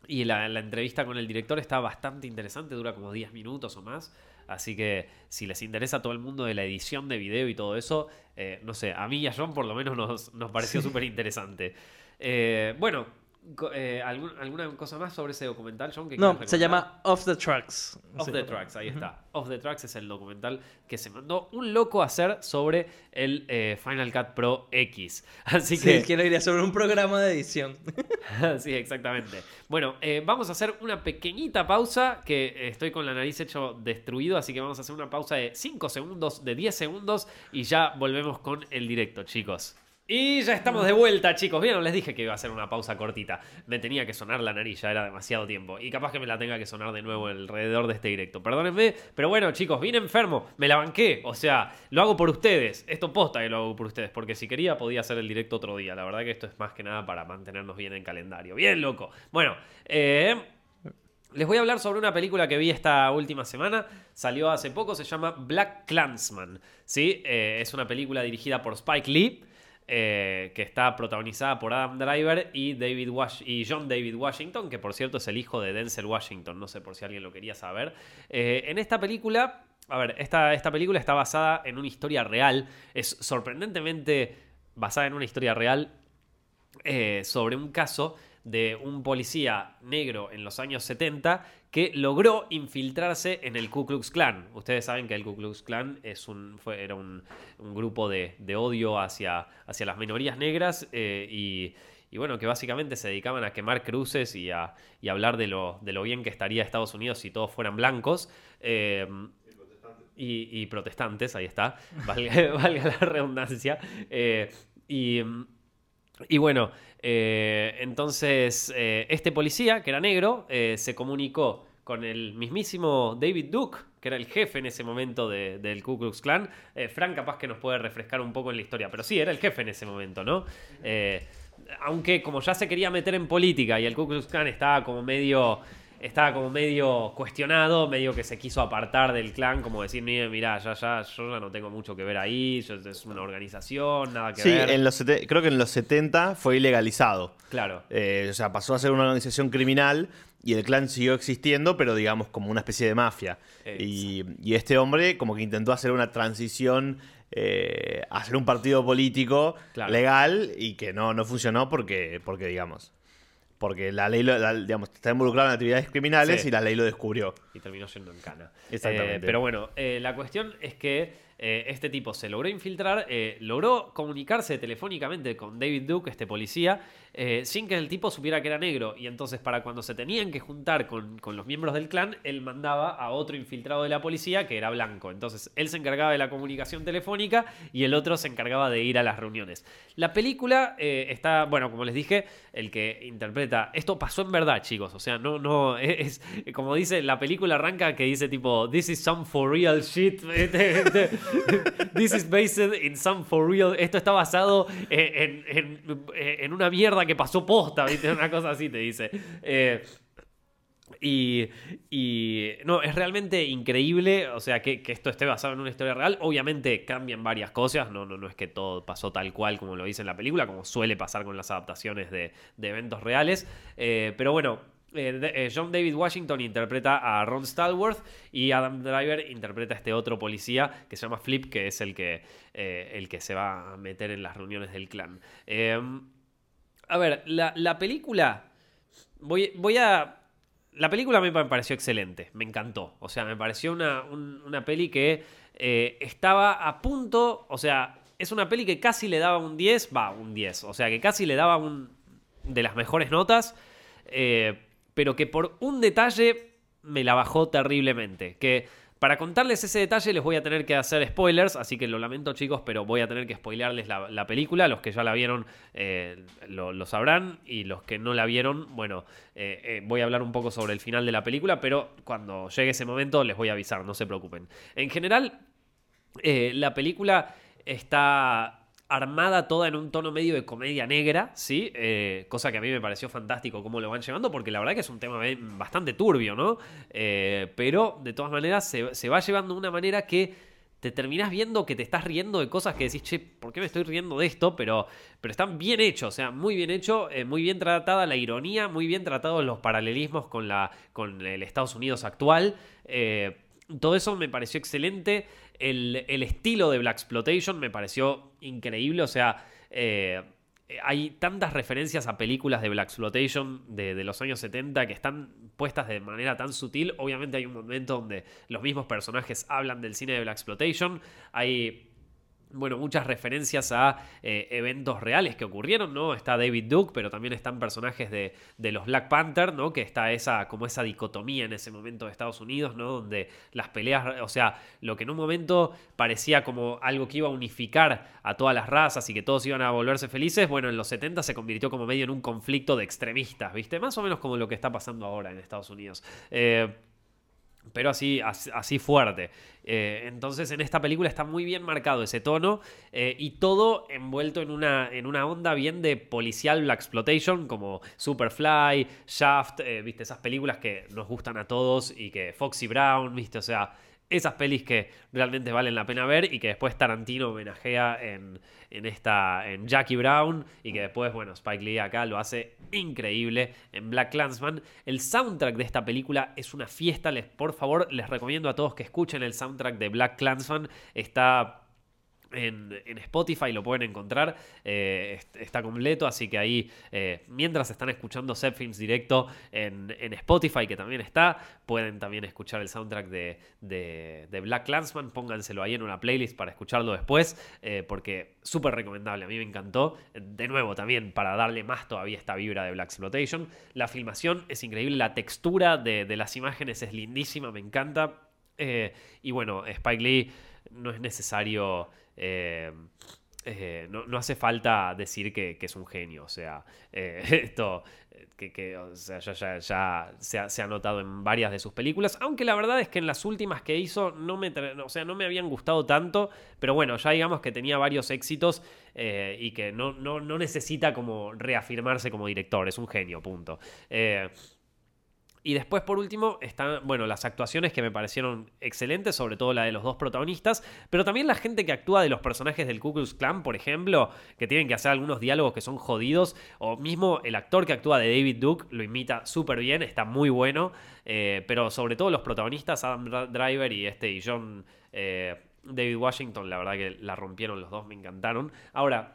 y la, entrevista con el director está bastante interesante, dura como 10 minutos o más. Así que si les interesa todo el mundo de la edición de video y todo eso, eh, no sé, a mí y a John por lo menos nos, nos pareció súper interesante. Eh, bueno, eh, ¿Alguna cosa más sobre ese documental, John? no, se llama Off the Tracks. Off the Tracks, ahí está. Off the Tracks es el documental que se mandó un loco a hacer sobre el eh, Final Cut Pro X. Así que. Sí, quiero ir sobre un programa de edición. sí, exactamente. Bueno, eh, vamos a hacer una pequeñita pausa. Que estoy con la nariz hecho destruido. Así que vamos a hacer una pausa de 5 segundos, de 10 segundos. Y ya volvemos con el directo, chicos. Y ya estamos de vuelta, chicos. Vieron, les dije que iba a hacer una pausa cortita. Me tenía que sonar la nariz, era demasiado tiempo. Y capaz que me la tenga que sonar de nuevo alrededor de este directo. Perdónenme, pero bueno, chicos, vine enfermo. Me la banqué. O sea, lo hago por ustedes. Esto posta que lo hago por ustedes. Porque si quería, podía hacer el directo otro día. La verdad que esto es más que nada para mantenernos bien en calendario. Bien, loco. Bueno, eh. Les voy a hablar sobre una película que vi esta última semana. Salió hace poco, se llama Black Clansman. ¿sí? Eh, es una película dirigida por Spike Lee. Eh, que está protagonizada por Adam Driver y, David y John David Washington, que por cierto es el hijo de Denzel Washington, no sé por si alguien lo quería saber. Eh, en esta película, a ver, esta, esta película está basada en una historia real, es sorprendentemente basada en una historia real eh, sobre un caso de un policía negro en los años 70 que logró infiltrarse en el Ku Klux Klan. Ustedes saben que el Ku Klux Klan es un, fue, era un, grupo de, odio hacia, hacia, las minorías negras eh, y, bueno, que básicamente se dedicaban a quemar cruces y a, hablar de lo, de lo, bien que estaría Estados Unidos si todos fueran blancos. Eh, y, protestantes, ahí está, valga, la redundancia. Eh, y, y bueno, eh, entonces, eh, este policía, que era negro, eh, se comunicó con el mismísimo David Duke, que era el jefe en ese momento del Ku Klux Klan. Frank capaz que nos puede refrescar un poco en la historia, pero sí, era el jefe en ese momento, ¿no? aunque como ya se quería meter en política y el Ku Klux Klan estaba como medio estaba como medio cuestionado, medio que se quiso apartar del clan, como decir, mira, ya, ya, yo ya no tengo mucho que ver ahí, es una organización, nada que ver. Sí, en los creo que en los 70 fue ilegalizado. Claro. Eh, o sea, pasó a ser una organización criminal y el clan siguió existiendo, pero digamos como una especie de mafia. Y, este hombre como que intentó hacer una transición eh, hacer un partido político legal y que no, no funcionó porque, porque digamos, porque la ley, digamos, está involucrado en actividades criminales y la ley lo descubrió. Y terminó siendo en cana. Exactamente. Eh, pero bueno, eh, la cuestión es que eh, este tipo se logró infiltrar, logró comunicarse telefónicamente con David Duke, este policía, eh, sin que el tipo supiera que era negro. Y entonces, para cuando se tenían que juntar con, los miembros del clan, él mandaba a otro infiltrado de la policía que era blanco. Entonces, él se encargaba de la comunicación telefónica y el otro se encargaba de ir a las reuniones. La película eh, está, bueno, como les dije, el que interpreta. Esto pasó en verdad, chicos. O sea, no, no. Es, como dice, la película arranca que dice tipo, This is some for real shit. This is based in some for real. Esto está basado en, en, en una mierda que pasó posta. Una cosa así te dice. Eh, y, no, es realmente increíble, o sea, que, esto esté basado en una historia real. Obviamente cambian varias cosas, no, no, no es que todo pasó tal cual como lo dice en la película, como suele pasar con las adaptaciones de, eventos reales. Eh, pero bueno, eh, John David Washington interpreta a Ron Stallworth y Adam Driver interpreta a este otro policía que se llama Flip, que es el que, el que se va a meter en las reuniones del clan. A ver, la, película. Voy, voy a. La película me pareció excelente, me encantó. O sea, me pareció una, una peli que eh, estaba a punto. O sea, es una peli que casi le daba un 10, va, un 10. O sea, que casi le daba un. de las mejores notas. Eh, pero que por un detalle me la bajó terriblemente. Que para contarles ese detalle les voy a tener que hacer spoilers, así que lo lamento chicos, pero voy a tener que spoilearles la, película. Los que ya la vieron eh, lo, sabrán y los que no la vieron, bueno, eh, eh, voy a hablar un poco sobre el final de la película, pero cuando llegue ese momento les voy a avisar, no se preocupen. En general, la película está armada toda en un tono medio de comedia negra, ¿sí? Eh, cosa que a mí me pareció fantástico cómo lo van llevando, porque la verdad que es un tema bastante turbio, ¿no? Eh, pero de todas maneras se, va llevando de una manera que te terminas viendo que te estás riendo de cosas que decís, che, ¿por qué me estoy riendo de esto? Pero, pero están bien hechos, o sea, muy bien hecho, eh, muy bien tratada la ironía, muy bien tratados los paralelismos con, la, con el Estados Unidos actual. todo eso me pareció excelente. El, estilo de Black Exploitation me pareció increíble. O sea, eh, hay tantas referencias a películas de Black Exploitation de, de, los años 70 que están puestas de manera tan sutil. Obviamente hay un momento donde los mismos personajes hablan del cine de Black Exploitation. Hay bueno, muchas referencias a eh, eventos reales que ocurrieron, ¿no? Está David Duke, pero también están personajes de, los Black Panther, ¿no? Que está esa, como esa dicotomía en ese momento de Estados Unidos, ¿no? Donde las peleas, o sea, lo que en un momento parecía como algo que iba a unificar a todas las razas y que todos iban a volverse felices, bueno, en los 70 se convirtió como medio en un conflicto de extremistas, ¿viste? Más o menos como lo que está pasando ahora en Estados Unidos. Eh, pero así, así, fuerte. Eh, entonces en esta película está muy bien marcado ese tono eh, y todo envuelto en una, en una onda bien de policial black exploitation como Superfly, Shaft, eh, viste esas películas que nos gustan a todos y que Foxy Brown, viste, o sea, esas pelis que realmente valen la pena ver y que después Tarantino homenajea en, en, esta, en Jackie Brown y que después, bueno, Spike Lee acá lo hace increíble en Black Clansman. El soundtrack de esta película es una fiesta, les, por favor les recomiendo a todos que escuchen el soundtrack de Black Clansman, está en, Spotify lo pueden encontrar, eh, está completo, así que ahí, eh, mientras están escuchando Set directo en, Spotify, que también está, pueden también escuchar el soundtrack de, de, Black Clansman, pónganselo ahí en una playlist para escucharlo después, eh, porque súper recomendable, a mí me encantó, de nuevo también para darle más todavía esta vibra de Black Exploitation, la filmación es increíble, la textura de las imágenes es lindísima, me encanta, y bueno, Spike Lee no es necesario eh, eh, no, hace falta decir que, es un genio, o sea, eh, esto que, ya, se, ha, notado en varias de sus películas, aunque la verdad es que en las últimas que hizo no me, o sea, no me habían gustado tanto, pero bueno, ya digamos que tenía varios éxitos y que no, no, no, necesita como reafirmarse como director, es un genio, punto. Y después, por último, están, bueno, las actuaciones que me parecieron excelentes, sobre todo la de los dos protagonistas, pero también la gente que actúa de los personajes del Ku Klux Klan, por ejemplo, que tienen que hacer algunos diálogos que son jodidos, o mismo el actor que actúa de David Duke lo imita súper bien, está muy bueno, eh, pero sobre todo los protagonistas, Adam Driver y este y John eh, David Washington, la verdad que la rompieron los dos, me encantaron. Ahora,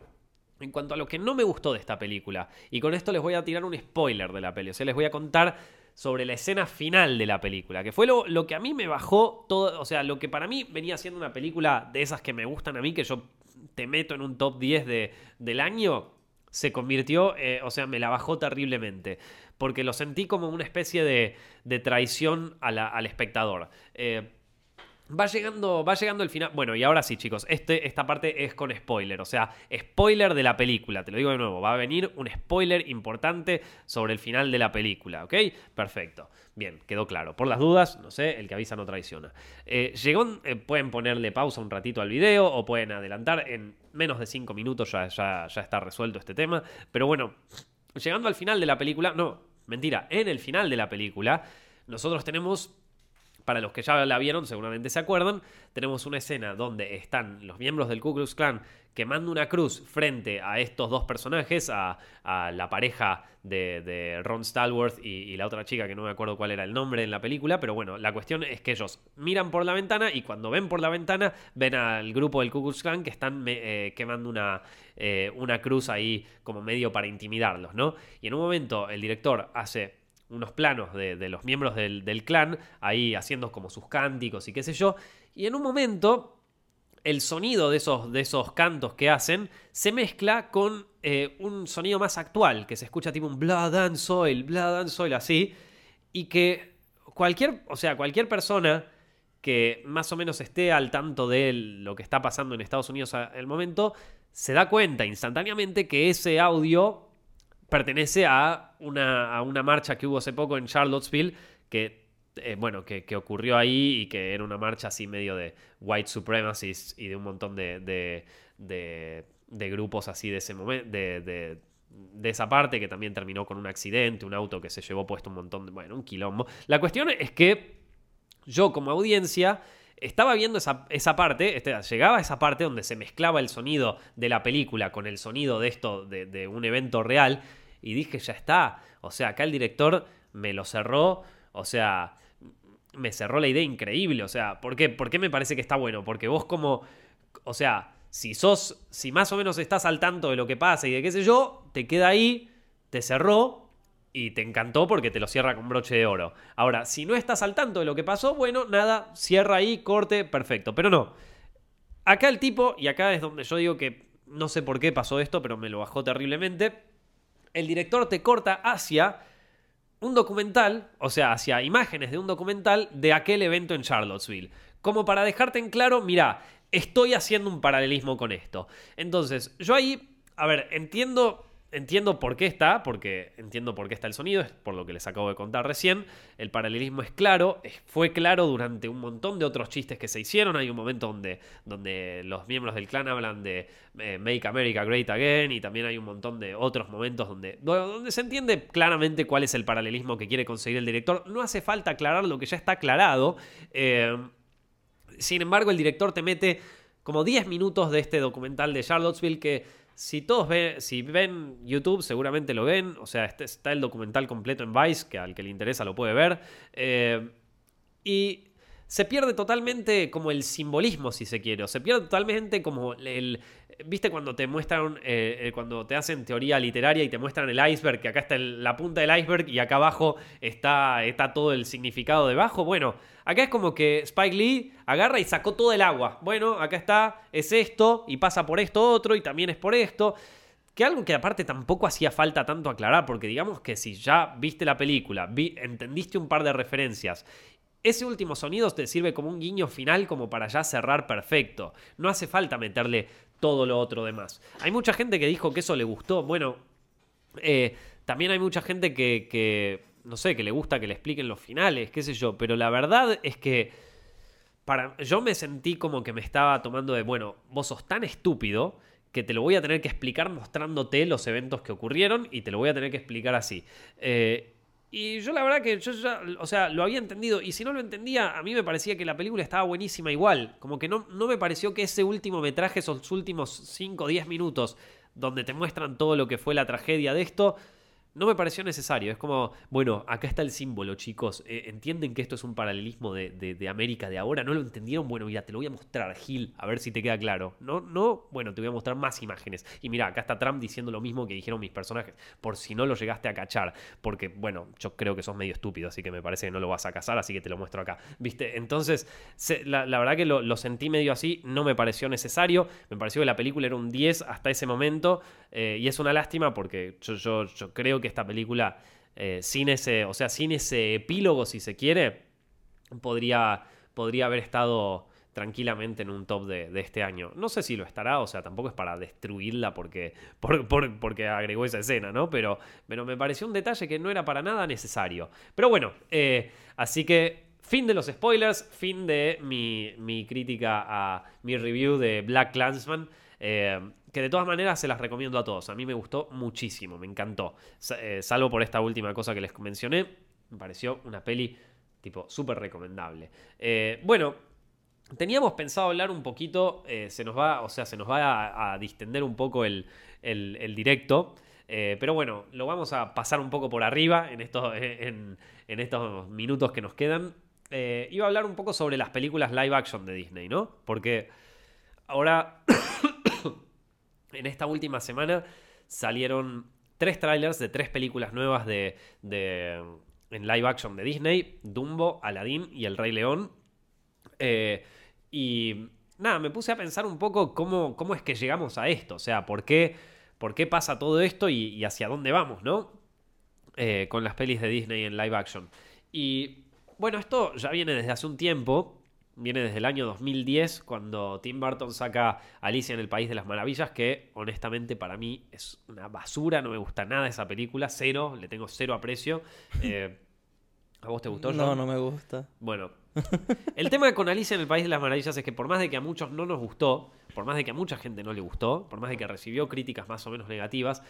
en cuanto a lo que no me gustó de esta película, y con esto les voy a tirar un spoiler de la peli, o sea, les voy a contar sobre la escena final de la película, que fue lo, lo, que a mí me bajó todo, o sea, lo que para mí venía siendo una película de esas que me gustan a mí, que yo te meto en un top 10 de, del año, se convirtió, eh, o sea, me la bajó terriblemente, porque lo sentí como una especie de, de traición al espectador. Eh, Va llegando, va llegando el final. Bueno, y ahora sí, chicos, este, esta parte es con spoiler. O sea, spoiler de la película. Te lo digo de nuevo. Va a venir un spoiler importante sobre el final de la película. ¿Ok? Perfecto. Bien, quedó claro. Por las dudas, no sé, el que avisa no traiciona. Eh, llegó, eh, pueden ponerle pausa un ratito al video o pueden adelantar. En menos de 5 minutos ya, ya, ya está resuelto este tema. Pero bueno, llegando al final de la película. No, mentira. En el final de la película, nosotros tenemos para los que ya la vieron, seguramente se acuerdan, tenemos una escena donde están los miembros del Ku Klux Klan quemando una cruz frente a estos dos personajes, a, la pareja de, Ron Stallworth y, la otra chica que no me acuerdo cuál era el nombre en la película, pero bueno, la cuestión es que ellos miran por la ventana y cuando ven por la ventana ven al grupo del Ku Klux Klan que están eh, quemando una, eh, una cruz ahí como medio para intimidarlos, ¿no? Y en un momento el director hace unos planos de, los miembros del, clan ahí haciendo como sus cánticos y qué sé yo. Y en un momento el sonido de esos, de esos cantos que hacen se mezcla con eh, un sonido más actual, que se escucha tipo un blood and soil, blood and soil, así, y que cualquier, o sea, cualquier persona que más o menos esté al tanto de lo que está pasando en Estados Unidos el momento, se da cuenta instantáneamente que ese audio pertenece a una, a una marcha que hubo hace poco en Charlottesville, que, eh, bueno, que, ocurrió ahí y que era una marcha así medio de white supremacists y de un montón de, de, de, grupos así de ese momento, de, de esa parte que también terminó con un accidente, un auto que se llevó puesto un montón de, bueno, un quilombo. La cuestión es que yo como audiencia estaba viendo esa, esa parte, este, llegaba a esa parte donde se mezclaba el sonido de la película con el sonido de esto, de, de un evento real, y dije, ya está. O sea, acá el director me lo cerró. O sea, me cerró la idea increíble. O sea, ¿por qué? ¿por qué me parece que está bueno? Porque vos como, o sea, si sos, si más o menos estás al tanto de lo que pasa y de qué sé yo, te queda ahí, te cerró y te encantó porque te lo cierra con broche de oro. Ahora, si no estás al tanto de lo que pasó, bueno, nada, cierra ahí, corte, perfecto. Pero no. Acá el tipo, y acá es donde yo digo que no sé por qué pasó esto, pero me lo bajó terriblemente. El director te corta hacia un documental, o sea, hacia imágenes de un documental de aquel evento en Charlottesville. Como para dejarte en claro, mira, estoy haciendo un paralelismo con esto. Entonces, yo ahí, a ver, entiendo entiendo por qué está, porque entiendo por qué está el sonido, es por lo que les acabo de contar recién. El paralelismo es claro, fue claro durante un montón de otros chistes que se hicieron. Hay un momento donde, donde los miembros del clan hablan de eh, Make America Great Again y también hay un montón de otros momentos donde, donde se entiende claramente cuál es el paralelismo que quiere conseguir el director. No hace falta aclarar lo que ya está aclarado. Eh, sin embargo, el director te mete como 10 minutos de este documental de Charlottesville que si todos ven, si ven YouTube, seguramente lo ven. O sea, este, está el documental completo en Vice, que al que le interesa lo puede ver. Eh, y se pierde totalmente como el simbolismo, si se quiere. O se pierde totalmente como el. ¿Viste cuando te muestran. Eh, eh, cuando te hacen teoría literaria y te muestran el iceberg? Que acá está la punta del iceberg y acá abajo está, está todo el significado debajo. Bueno, acá es como que Spike Lee agarra y sacó todo el agua. Bueno, acá está, es esto y pasa por esto otro y también es por esto. Que algo que aparte tampoco hacía falta tanto aclarar, porque digamos que si ya viste la película, entendiste un par de referencias ese último sonido te sirve como un guiño final como para ya cerrar perfecto. No hace falta meterle todo lo otro demás. Hay mucha gente que dijo que eso le gustó. Bueno, eh, también hay mucha gente que, que, no sé, que le gusta que le expliquen los finales, qué sé yo. Pero la verdad es que para, yo me sentí como que me estaba tomando de, bueno, vos sos tan estúpido que te lo voy a tener que explicar mostrándote los eventos que ocurrieron y te lo voy a tener que explicar así. Eh, y yo la verdad que yo ya, o sea, lo había entendido. Y si no lo entendía, a mí me parecía que la película estaba buenísima igual. Como que no, no me pareció que ese último metraje, esos últimos 5 o 10 minutos, donde te muestran todo lo que fue la tragedia de esto, no me pareció necesario. Es como, bueno, acá está el símbolo, chicos. Eh, ¿Entienden que esto es un paralelismo de, América de ahora? ¿No lo entendieron? Bueno, mira, te lo voy a mostrar, Gil, a ver si te queda claro. No, no, bueno, te voy a mostrar más imágenes. Y mira, acá está Trump diciendo lo mismo que dijeron mis personajes, por si no lo llegaste a cachar. Porque, bueno, yo creo que sos medio estúpido, así que me parece que no lo vas a cazar, así que te lo muestro acá. ¿Viste? Entonces, la, verdad que lo, lo, sentí medio así, no me pareció necesario. Me pareció que la película era un 10 hasta ese momento. Eh, y es una lástima porque yo, yo, creo que esta película, eh, sin ese, o sea, sin ese epílogo, si se quiere, podría, podría haber estado tranquilamente en un top de, este año. No sé si lo estará, o sea, tampoco es para destruirla porque, porque agregó esa escena, ¿no? Pero, pero me pareció un detalle que no era para nada necesario. Pero bueno, eh, así que fin de los spoilers, fin de mi, mi, crítica a mi review de Black Clansman. Que de todas maneras se las recomiendo a todos. A mí me gustó muchísimo, me encantó. Eh, salvo por esta última cosa que les mencioné. Me pareció una peli tipo súper recomendable. Eh, bueno, teníamos pensado hablar un poquito, eh, se nos va, o sea, se nos va a, distender un poco el, directo. pero bueno, lo vamos a pasar un poco por arriba en estos, en, en estos minutos que nos quedan. iba a hablar un poco sobre las películas live action de Disney, ¿no? Porque ahora en esta última semana salieron tres trailers de tres películas nuevas de, en live action de Disney: Dumbo, Aladdin y El Rey León. Eh, y nada, me puse a pensar un poco cómo, cómo es que llegamos a esto. O sea, por qué, por qué pasa todo esto y, hacia dónde vamos, ¿no? Eh, con las pelis de Disney en live action. Y bueno, esto ya viene desde hace un tiempo viene desde el año 2010, cuando Tim Burton saca Alicia en el País de las Maravillas, que honestamente para mí es una basura, no me gusta nada esa película, cero, le tengo cero aprecio. Eh, ¿A vos te gustó? No, no me gusta. Bueno, el tema con Alicia en el País de las Maravillas es que por más de que a muchos no nos gustó, por más de que a mucha gente no le gustó, por más de que recibió críticas más o menos negativas,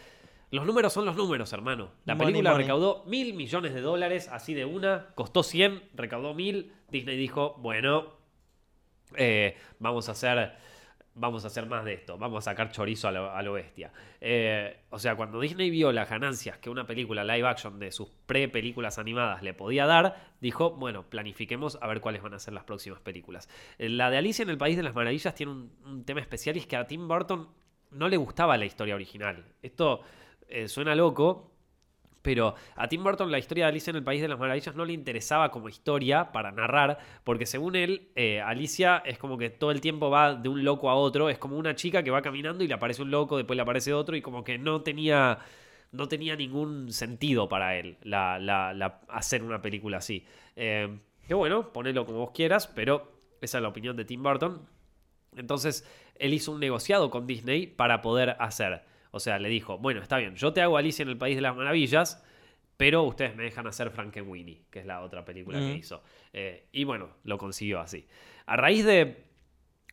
los números son los números, hermano. La película recaudó mil millones de dólares, así de una, costó 100, recaudó mil. Disney dijo, bueno, eh, vamos a hacer vamos a hacer más de esto, vamos a sacar chorizo a lo, bestia. Eh, o sea, cuando Disney vio las ganancias que una película live action de sus pre-películas animadas le podía dar, dijo, bueno, planifiquemos a ver cuáles van a ser las próximas películas. Eh, la de Alicia en el País de las Maravillas tiene un, tema especial y es que a Tim Burton no le gustaba la historia original. Esto suena loco, pero a Tim Burton la historia de Alicia en el País de las Maravillas no le interesaba como historia para narrar, porque según él, eh, Alicia es como que todo el tiempo va de un loco a otro, es como una chica que va caminando y le aparece un loco, después le aparece otro, y como que no tenía, no tenía ningún sentido para él hacer una película así. Eh, que bueno, ponelo como vos quieras, pero esa es la opinión de Tim Burton. Entonces, él hizo un negociado con Disney para poder hacer o sea, le dijo, bueno, está bien, yo te hago Alicia en el País de las Maravillas, pero ustedes me dejan hacer Frankenweenie, que es la otra película que hizo. Eh, y bueno, lo consiguió así. A raíz de,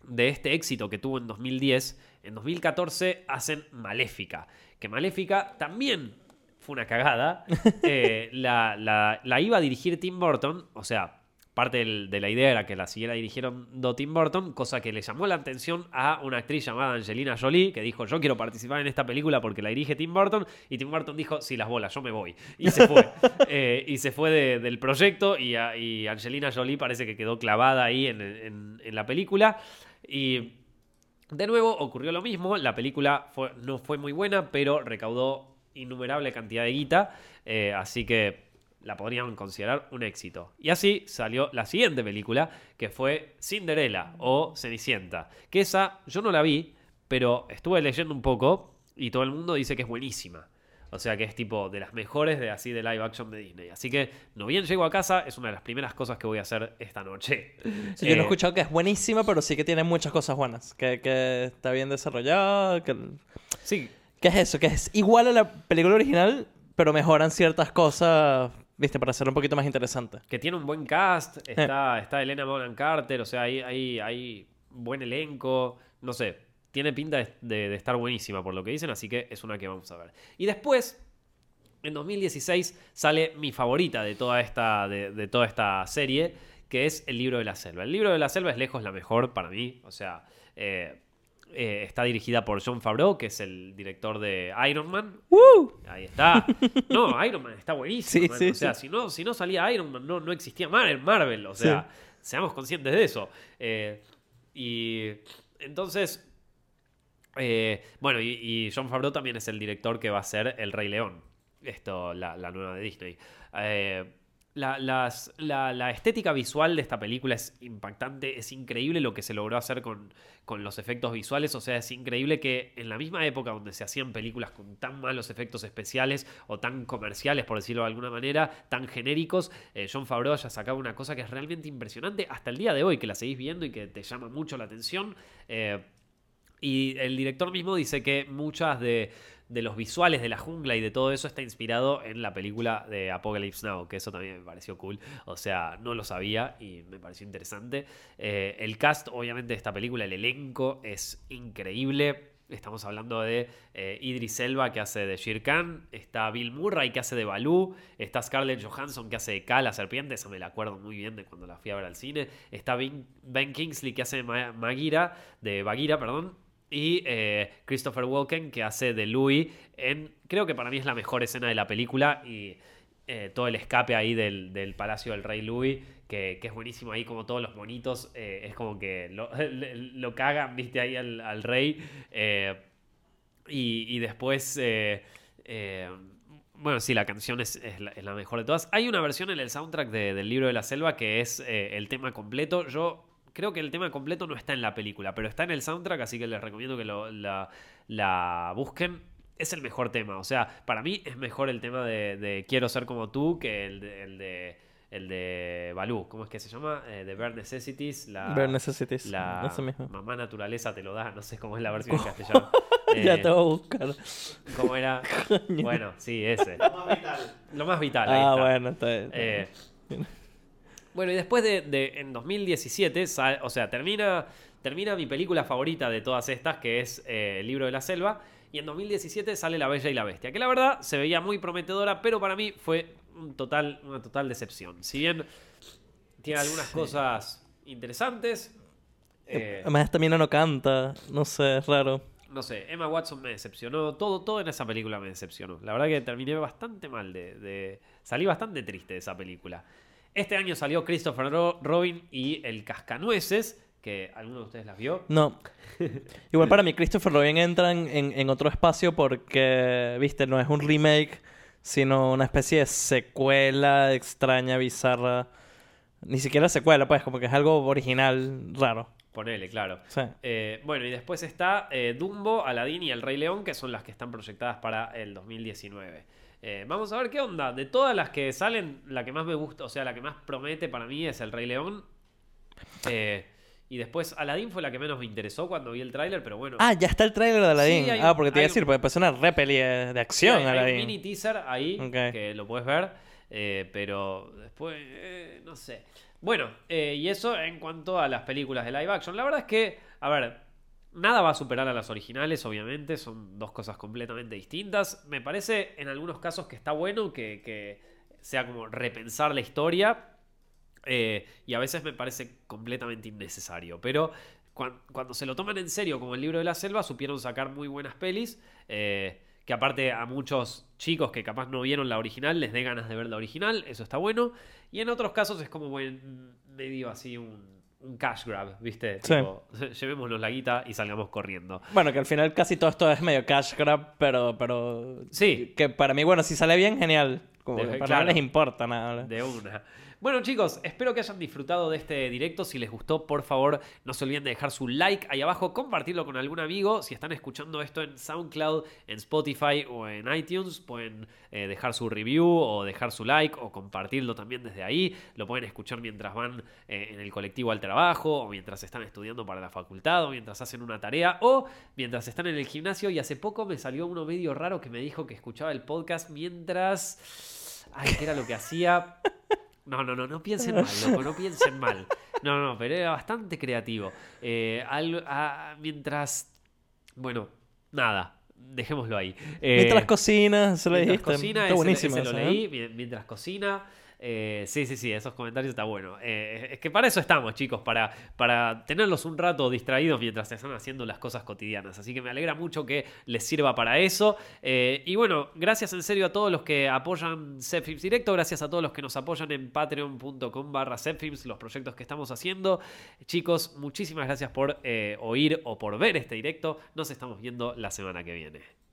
de este éxito que tuvo en 2010, en 2014 hacen Maléfica, que Maléfica también fue una cagada. Eh, la, la, iba a dirigir Tim Burton, o sea, parte de la idea era que la siguiera dirigieron Do Tim Burton, cosa que le llamó la atención a una actriz llamada Angelina Jolie, que dijo, yo quiero participar en esta película porque la dirige Tim Burton, y Tim Burton dijo, sí, las bolas, yo me voy. Y se fue. Eh, y se fue del proyecto, y, Angelina Jolie parece que quedó clavada ahí en, la película. Y de nuevo ocurrió lo mismo, la película no fue muy buena, pero recaudó innumerable cantidad de guita, eh, así que la podrían considerar un éxito. Y así salió la siguiente película, que fue Cinderella o Cenicienta. Que esa yo no la vi, pero estuve leyendo un poco y todo el mundo dice que es buenísima. O sea que es tipo de las mejores de así de live action de Disney. Así que no bien llego a casa, es una de las primeras cosas que voy a hacer esta noche. Yo no he eh, escuchado que es buenísima, pero sí que tiene muchas cosas buenas. Que, que está bien desarrollada. Que... Sí. ¿Qué es eso? Que es igual a la película original, pero mejoran ciertas cosas ¿Viste? Para hacerlo un poquito más interesante. Que tiene un buen cast. Eh. Está, está Elena Bonham Carter. O sea, hay, hay, hay buen elenco. No sé. Tiene pinta de, estar buenísima por lo que dicen. Así que es una que vamos a ver. Y después. En 2016 sale mi favorita de toda esta, de, toda esta serie, que es El libro de la selva. El libro de la selva es lejos la mejor para mí. O sea, eh, eh, está dirigida por John Favreau, que es el director de Iron Man. Ahí está. No, Iron Man está buenísimo. o sea, si, no, si no salía Iron Man, no, no existía Marvel. O sea, seamos conscientes de eso. Eh, y entonces, eh, bueno, y, John Favreau también es el director que va a ser El Rey León. Esto, la, la nueva de Disney. La, estética visual de esta película es impactante, es increíble lo que se logró hacer con, los efectos visuales, o sea, es increíble que en la misma época donde se hacían películas con tan malos efectos especiales o tan comerciales, por decirlo de alguna manera, tan genéricos, eh, John Favreau haya sacado una cosa que es realmente impresionante hasta el día de hoy, que la seguís viendo y que te llama mucho la atención. Eh, y el director mismo dice que muchas de de los visuales de la jungla y de todo eso está inspirado en la película de Apocalypse Now, que eso también me pareció cool. O sea, no lo sabía y me pareció interesante. Eh, el cast, obviamente, de esta película, el elenco es increíble. Estamos hablando de eh, Idris Elba que hace de Shere Khan, está Bill Murray que hace de Baloo, está Scarlett Johansson que hace de K, la serpiente, esa me la acuerdo muy bien de cuando la fui a ver al cine, está Ben, Kingsley que hace de Magira, de Bagheera, perdón, y eh, Christopher Walken, que hace de Louis en. Creo que para mí es la mejor escena de la película. Y eh, todo el escape ahí del, palacio del rey Louis, que, es buenísimo ahí, como todos los bonitos. Eh, es como que lo, cagan, viste, ahí al, rey. Y, después. bueno, sí, la canción es, la, mejor de todas. Hay una versión en el soundtrack del libro de la selva que es el tema completo. Yo Creo que el tema completo no está en la película, pero está en el soundtrack, así que les recomiendo que la, busquen. Es el mejor tema. O sea, para mí es mejor el tema de, Quiero ser como tú que el de, el de Balú, ¿cómo es que se llama? Eh, de Bare Necessities. La, Bare Necessities. La mamá naturaleza te lo da, no sé cómo es la versión en castellano. ya eh, te voy a buscar. ¿Cómo era? Bueno, sí, ese. Lo más vital. Lo más vital. Ah, bueno, está bien. Eh, bueno, y después de, en 2017, o sea, termina, termina mi película favorita de todas estas, que es eh, El libro de la selva, y en 2017 sale La Bella y la Bestia, que la verdad se veía muy prometedora, pero para mí fue un total, una total decepción. Si bien tiene algunas cosas interesantes, Eh, Además, mina no canta. No sé, es raro. No sé, Emma Watson me decepcionó. Todo, todo en esa película me decepcionó. La verdad que terminé bastante mal de, Salí bastante triste de esa película. Este año salió Christopher Robin y El Cascanueces, que alguno de ustedes las vio. No. Igual para mí Christopher Robin entra en, en, otro espacio porque, viste, no es un remake, sino una especie de secuela extraña, bizarra. Ni siquiera secuela, pues, como que es algo original, raro. Ponele, claro. Eh, bueno, y después está eh, Dumbo, Aladdin y El Rey León, que son las que están proyectadas para el 2019. Eh, vamos a ver qué onda. De todas las que salen, la que más me gusta, o sea, la que más promete para mí es El Rey León. y después Aladdin fue la que menos me interesó cuando vi el tráiler, pero bueno. Ah, ya está el tráiler de Aladdin. ah, porque te iba a decir, porque parece una repeli de acción Aladdin. Hay un mini teaser ahí que lo puedes ver, pero después, no sé. Bueno, eh, y eso en cuanto a las películas de live action. La verdad es que, a ver, nada va a superar a las originales, obviamente. Son dos cosas completamente distintas. Me parece en algunos casos que está bueno que, sea como repensar la historia. Eh, y a veces me parece completamente innecesario. Pero cuando, se lo toman en serio, como el libro de la selva, supieron sacar muy buenas pelis. Eh, que aparte a muchos chicos que capaz no vieron la original les dé ganas de ver la original, eso está bueno. Y en otros casos es como medio así un, cash grab, ¿viste? Sí. llevémonos la guita y salgamos corriendo. Bueno, que al final casi todo esto es medio cash grab, pero, pero sí. Que para mí, bueno, si sale bien, genial. Como para no les importa nada. De una. Bueno chicos, espero que hayan disfrutado de este directo. Si les gustó, por favor, no se olviden de dejar su like ahí abajo, compartirlo con algún amigo. Si están escuchando esto en SoundCloud, en Spotify o en iTunes, pueden eh, dejar su review o dejar su like o compartirlo también desde ahí. Lo pueden escuchar mientras van eh, en el colectivo al trabajo o mientras están estudiando para la facultad o mientras hacen una tarea o mientras están en el gimnasio. Y hace poco me salió uno medio raro que me dijo que escuchaba el podcast mientras... Ay, ¿qué era lo que hacía? No, no, no, no piensen mal, loco, no piensen mal. No, no, pero era bastante creativo. Eh, mientras. Bueno, nada, dejémoslo ahí. mientras cocina, se lo dijiste. Cocina, Está buenísimo. lo leí, mientras cocina. Eh, sí, sí, sí, esos comentarios está bueno. Eh, es que para eso estamos, chicos, para, para tenerlos un rato distraídos mientras están haciendo las cosas cotidianas. Así que me alegra mucho que les sirva para eso. Eh, y bueno, gracias en serio a todos los que apoyan Zepfilms Directo, gracias a todos los que nos apoyan en patreon.com barra Zepfilms, los proyectos que estamos haciendo. Chicos, muchísimas gracias por oír o por ver este directo. Nos estamos viendo la semana que viene.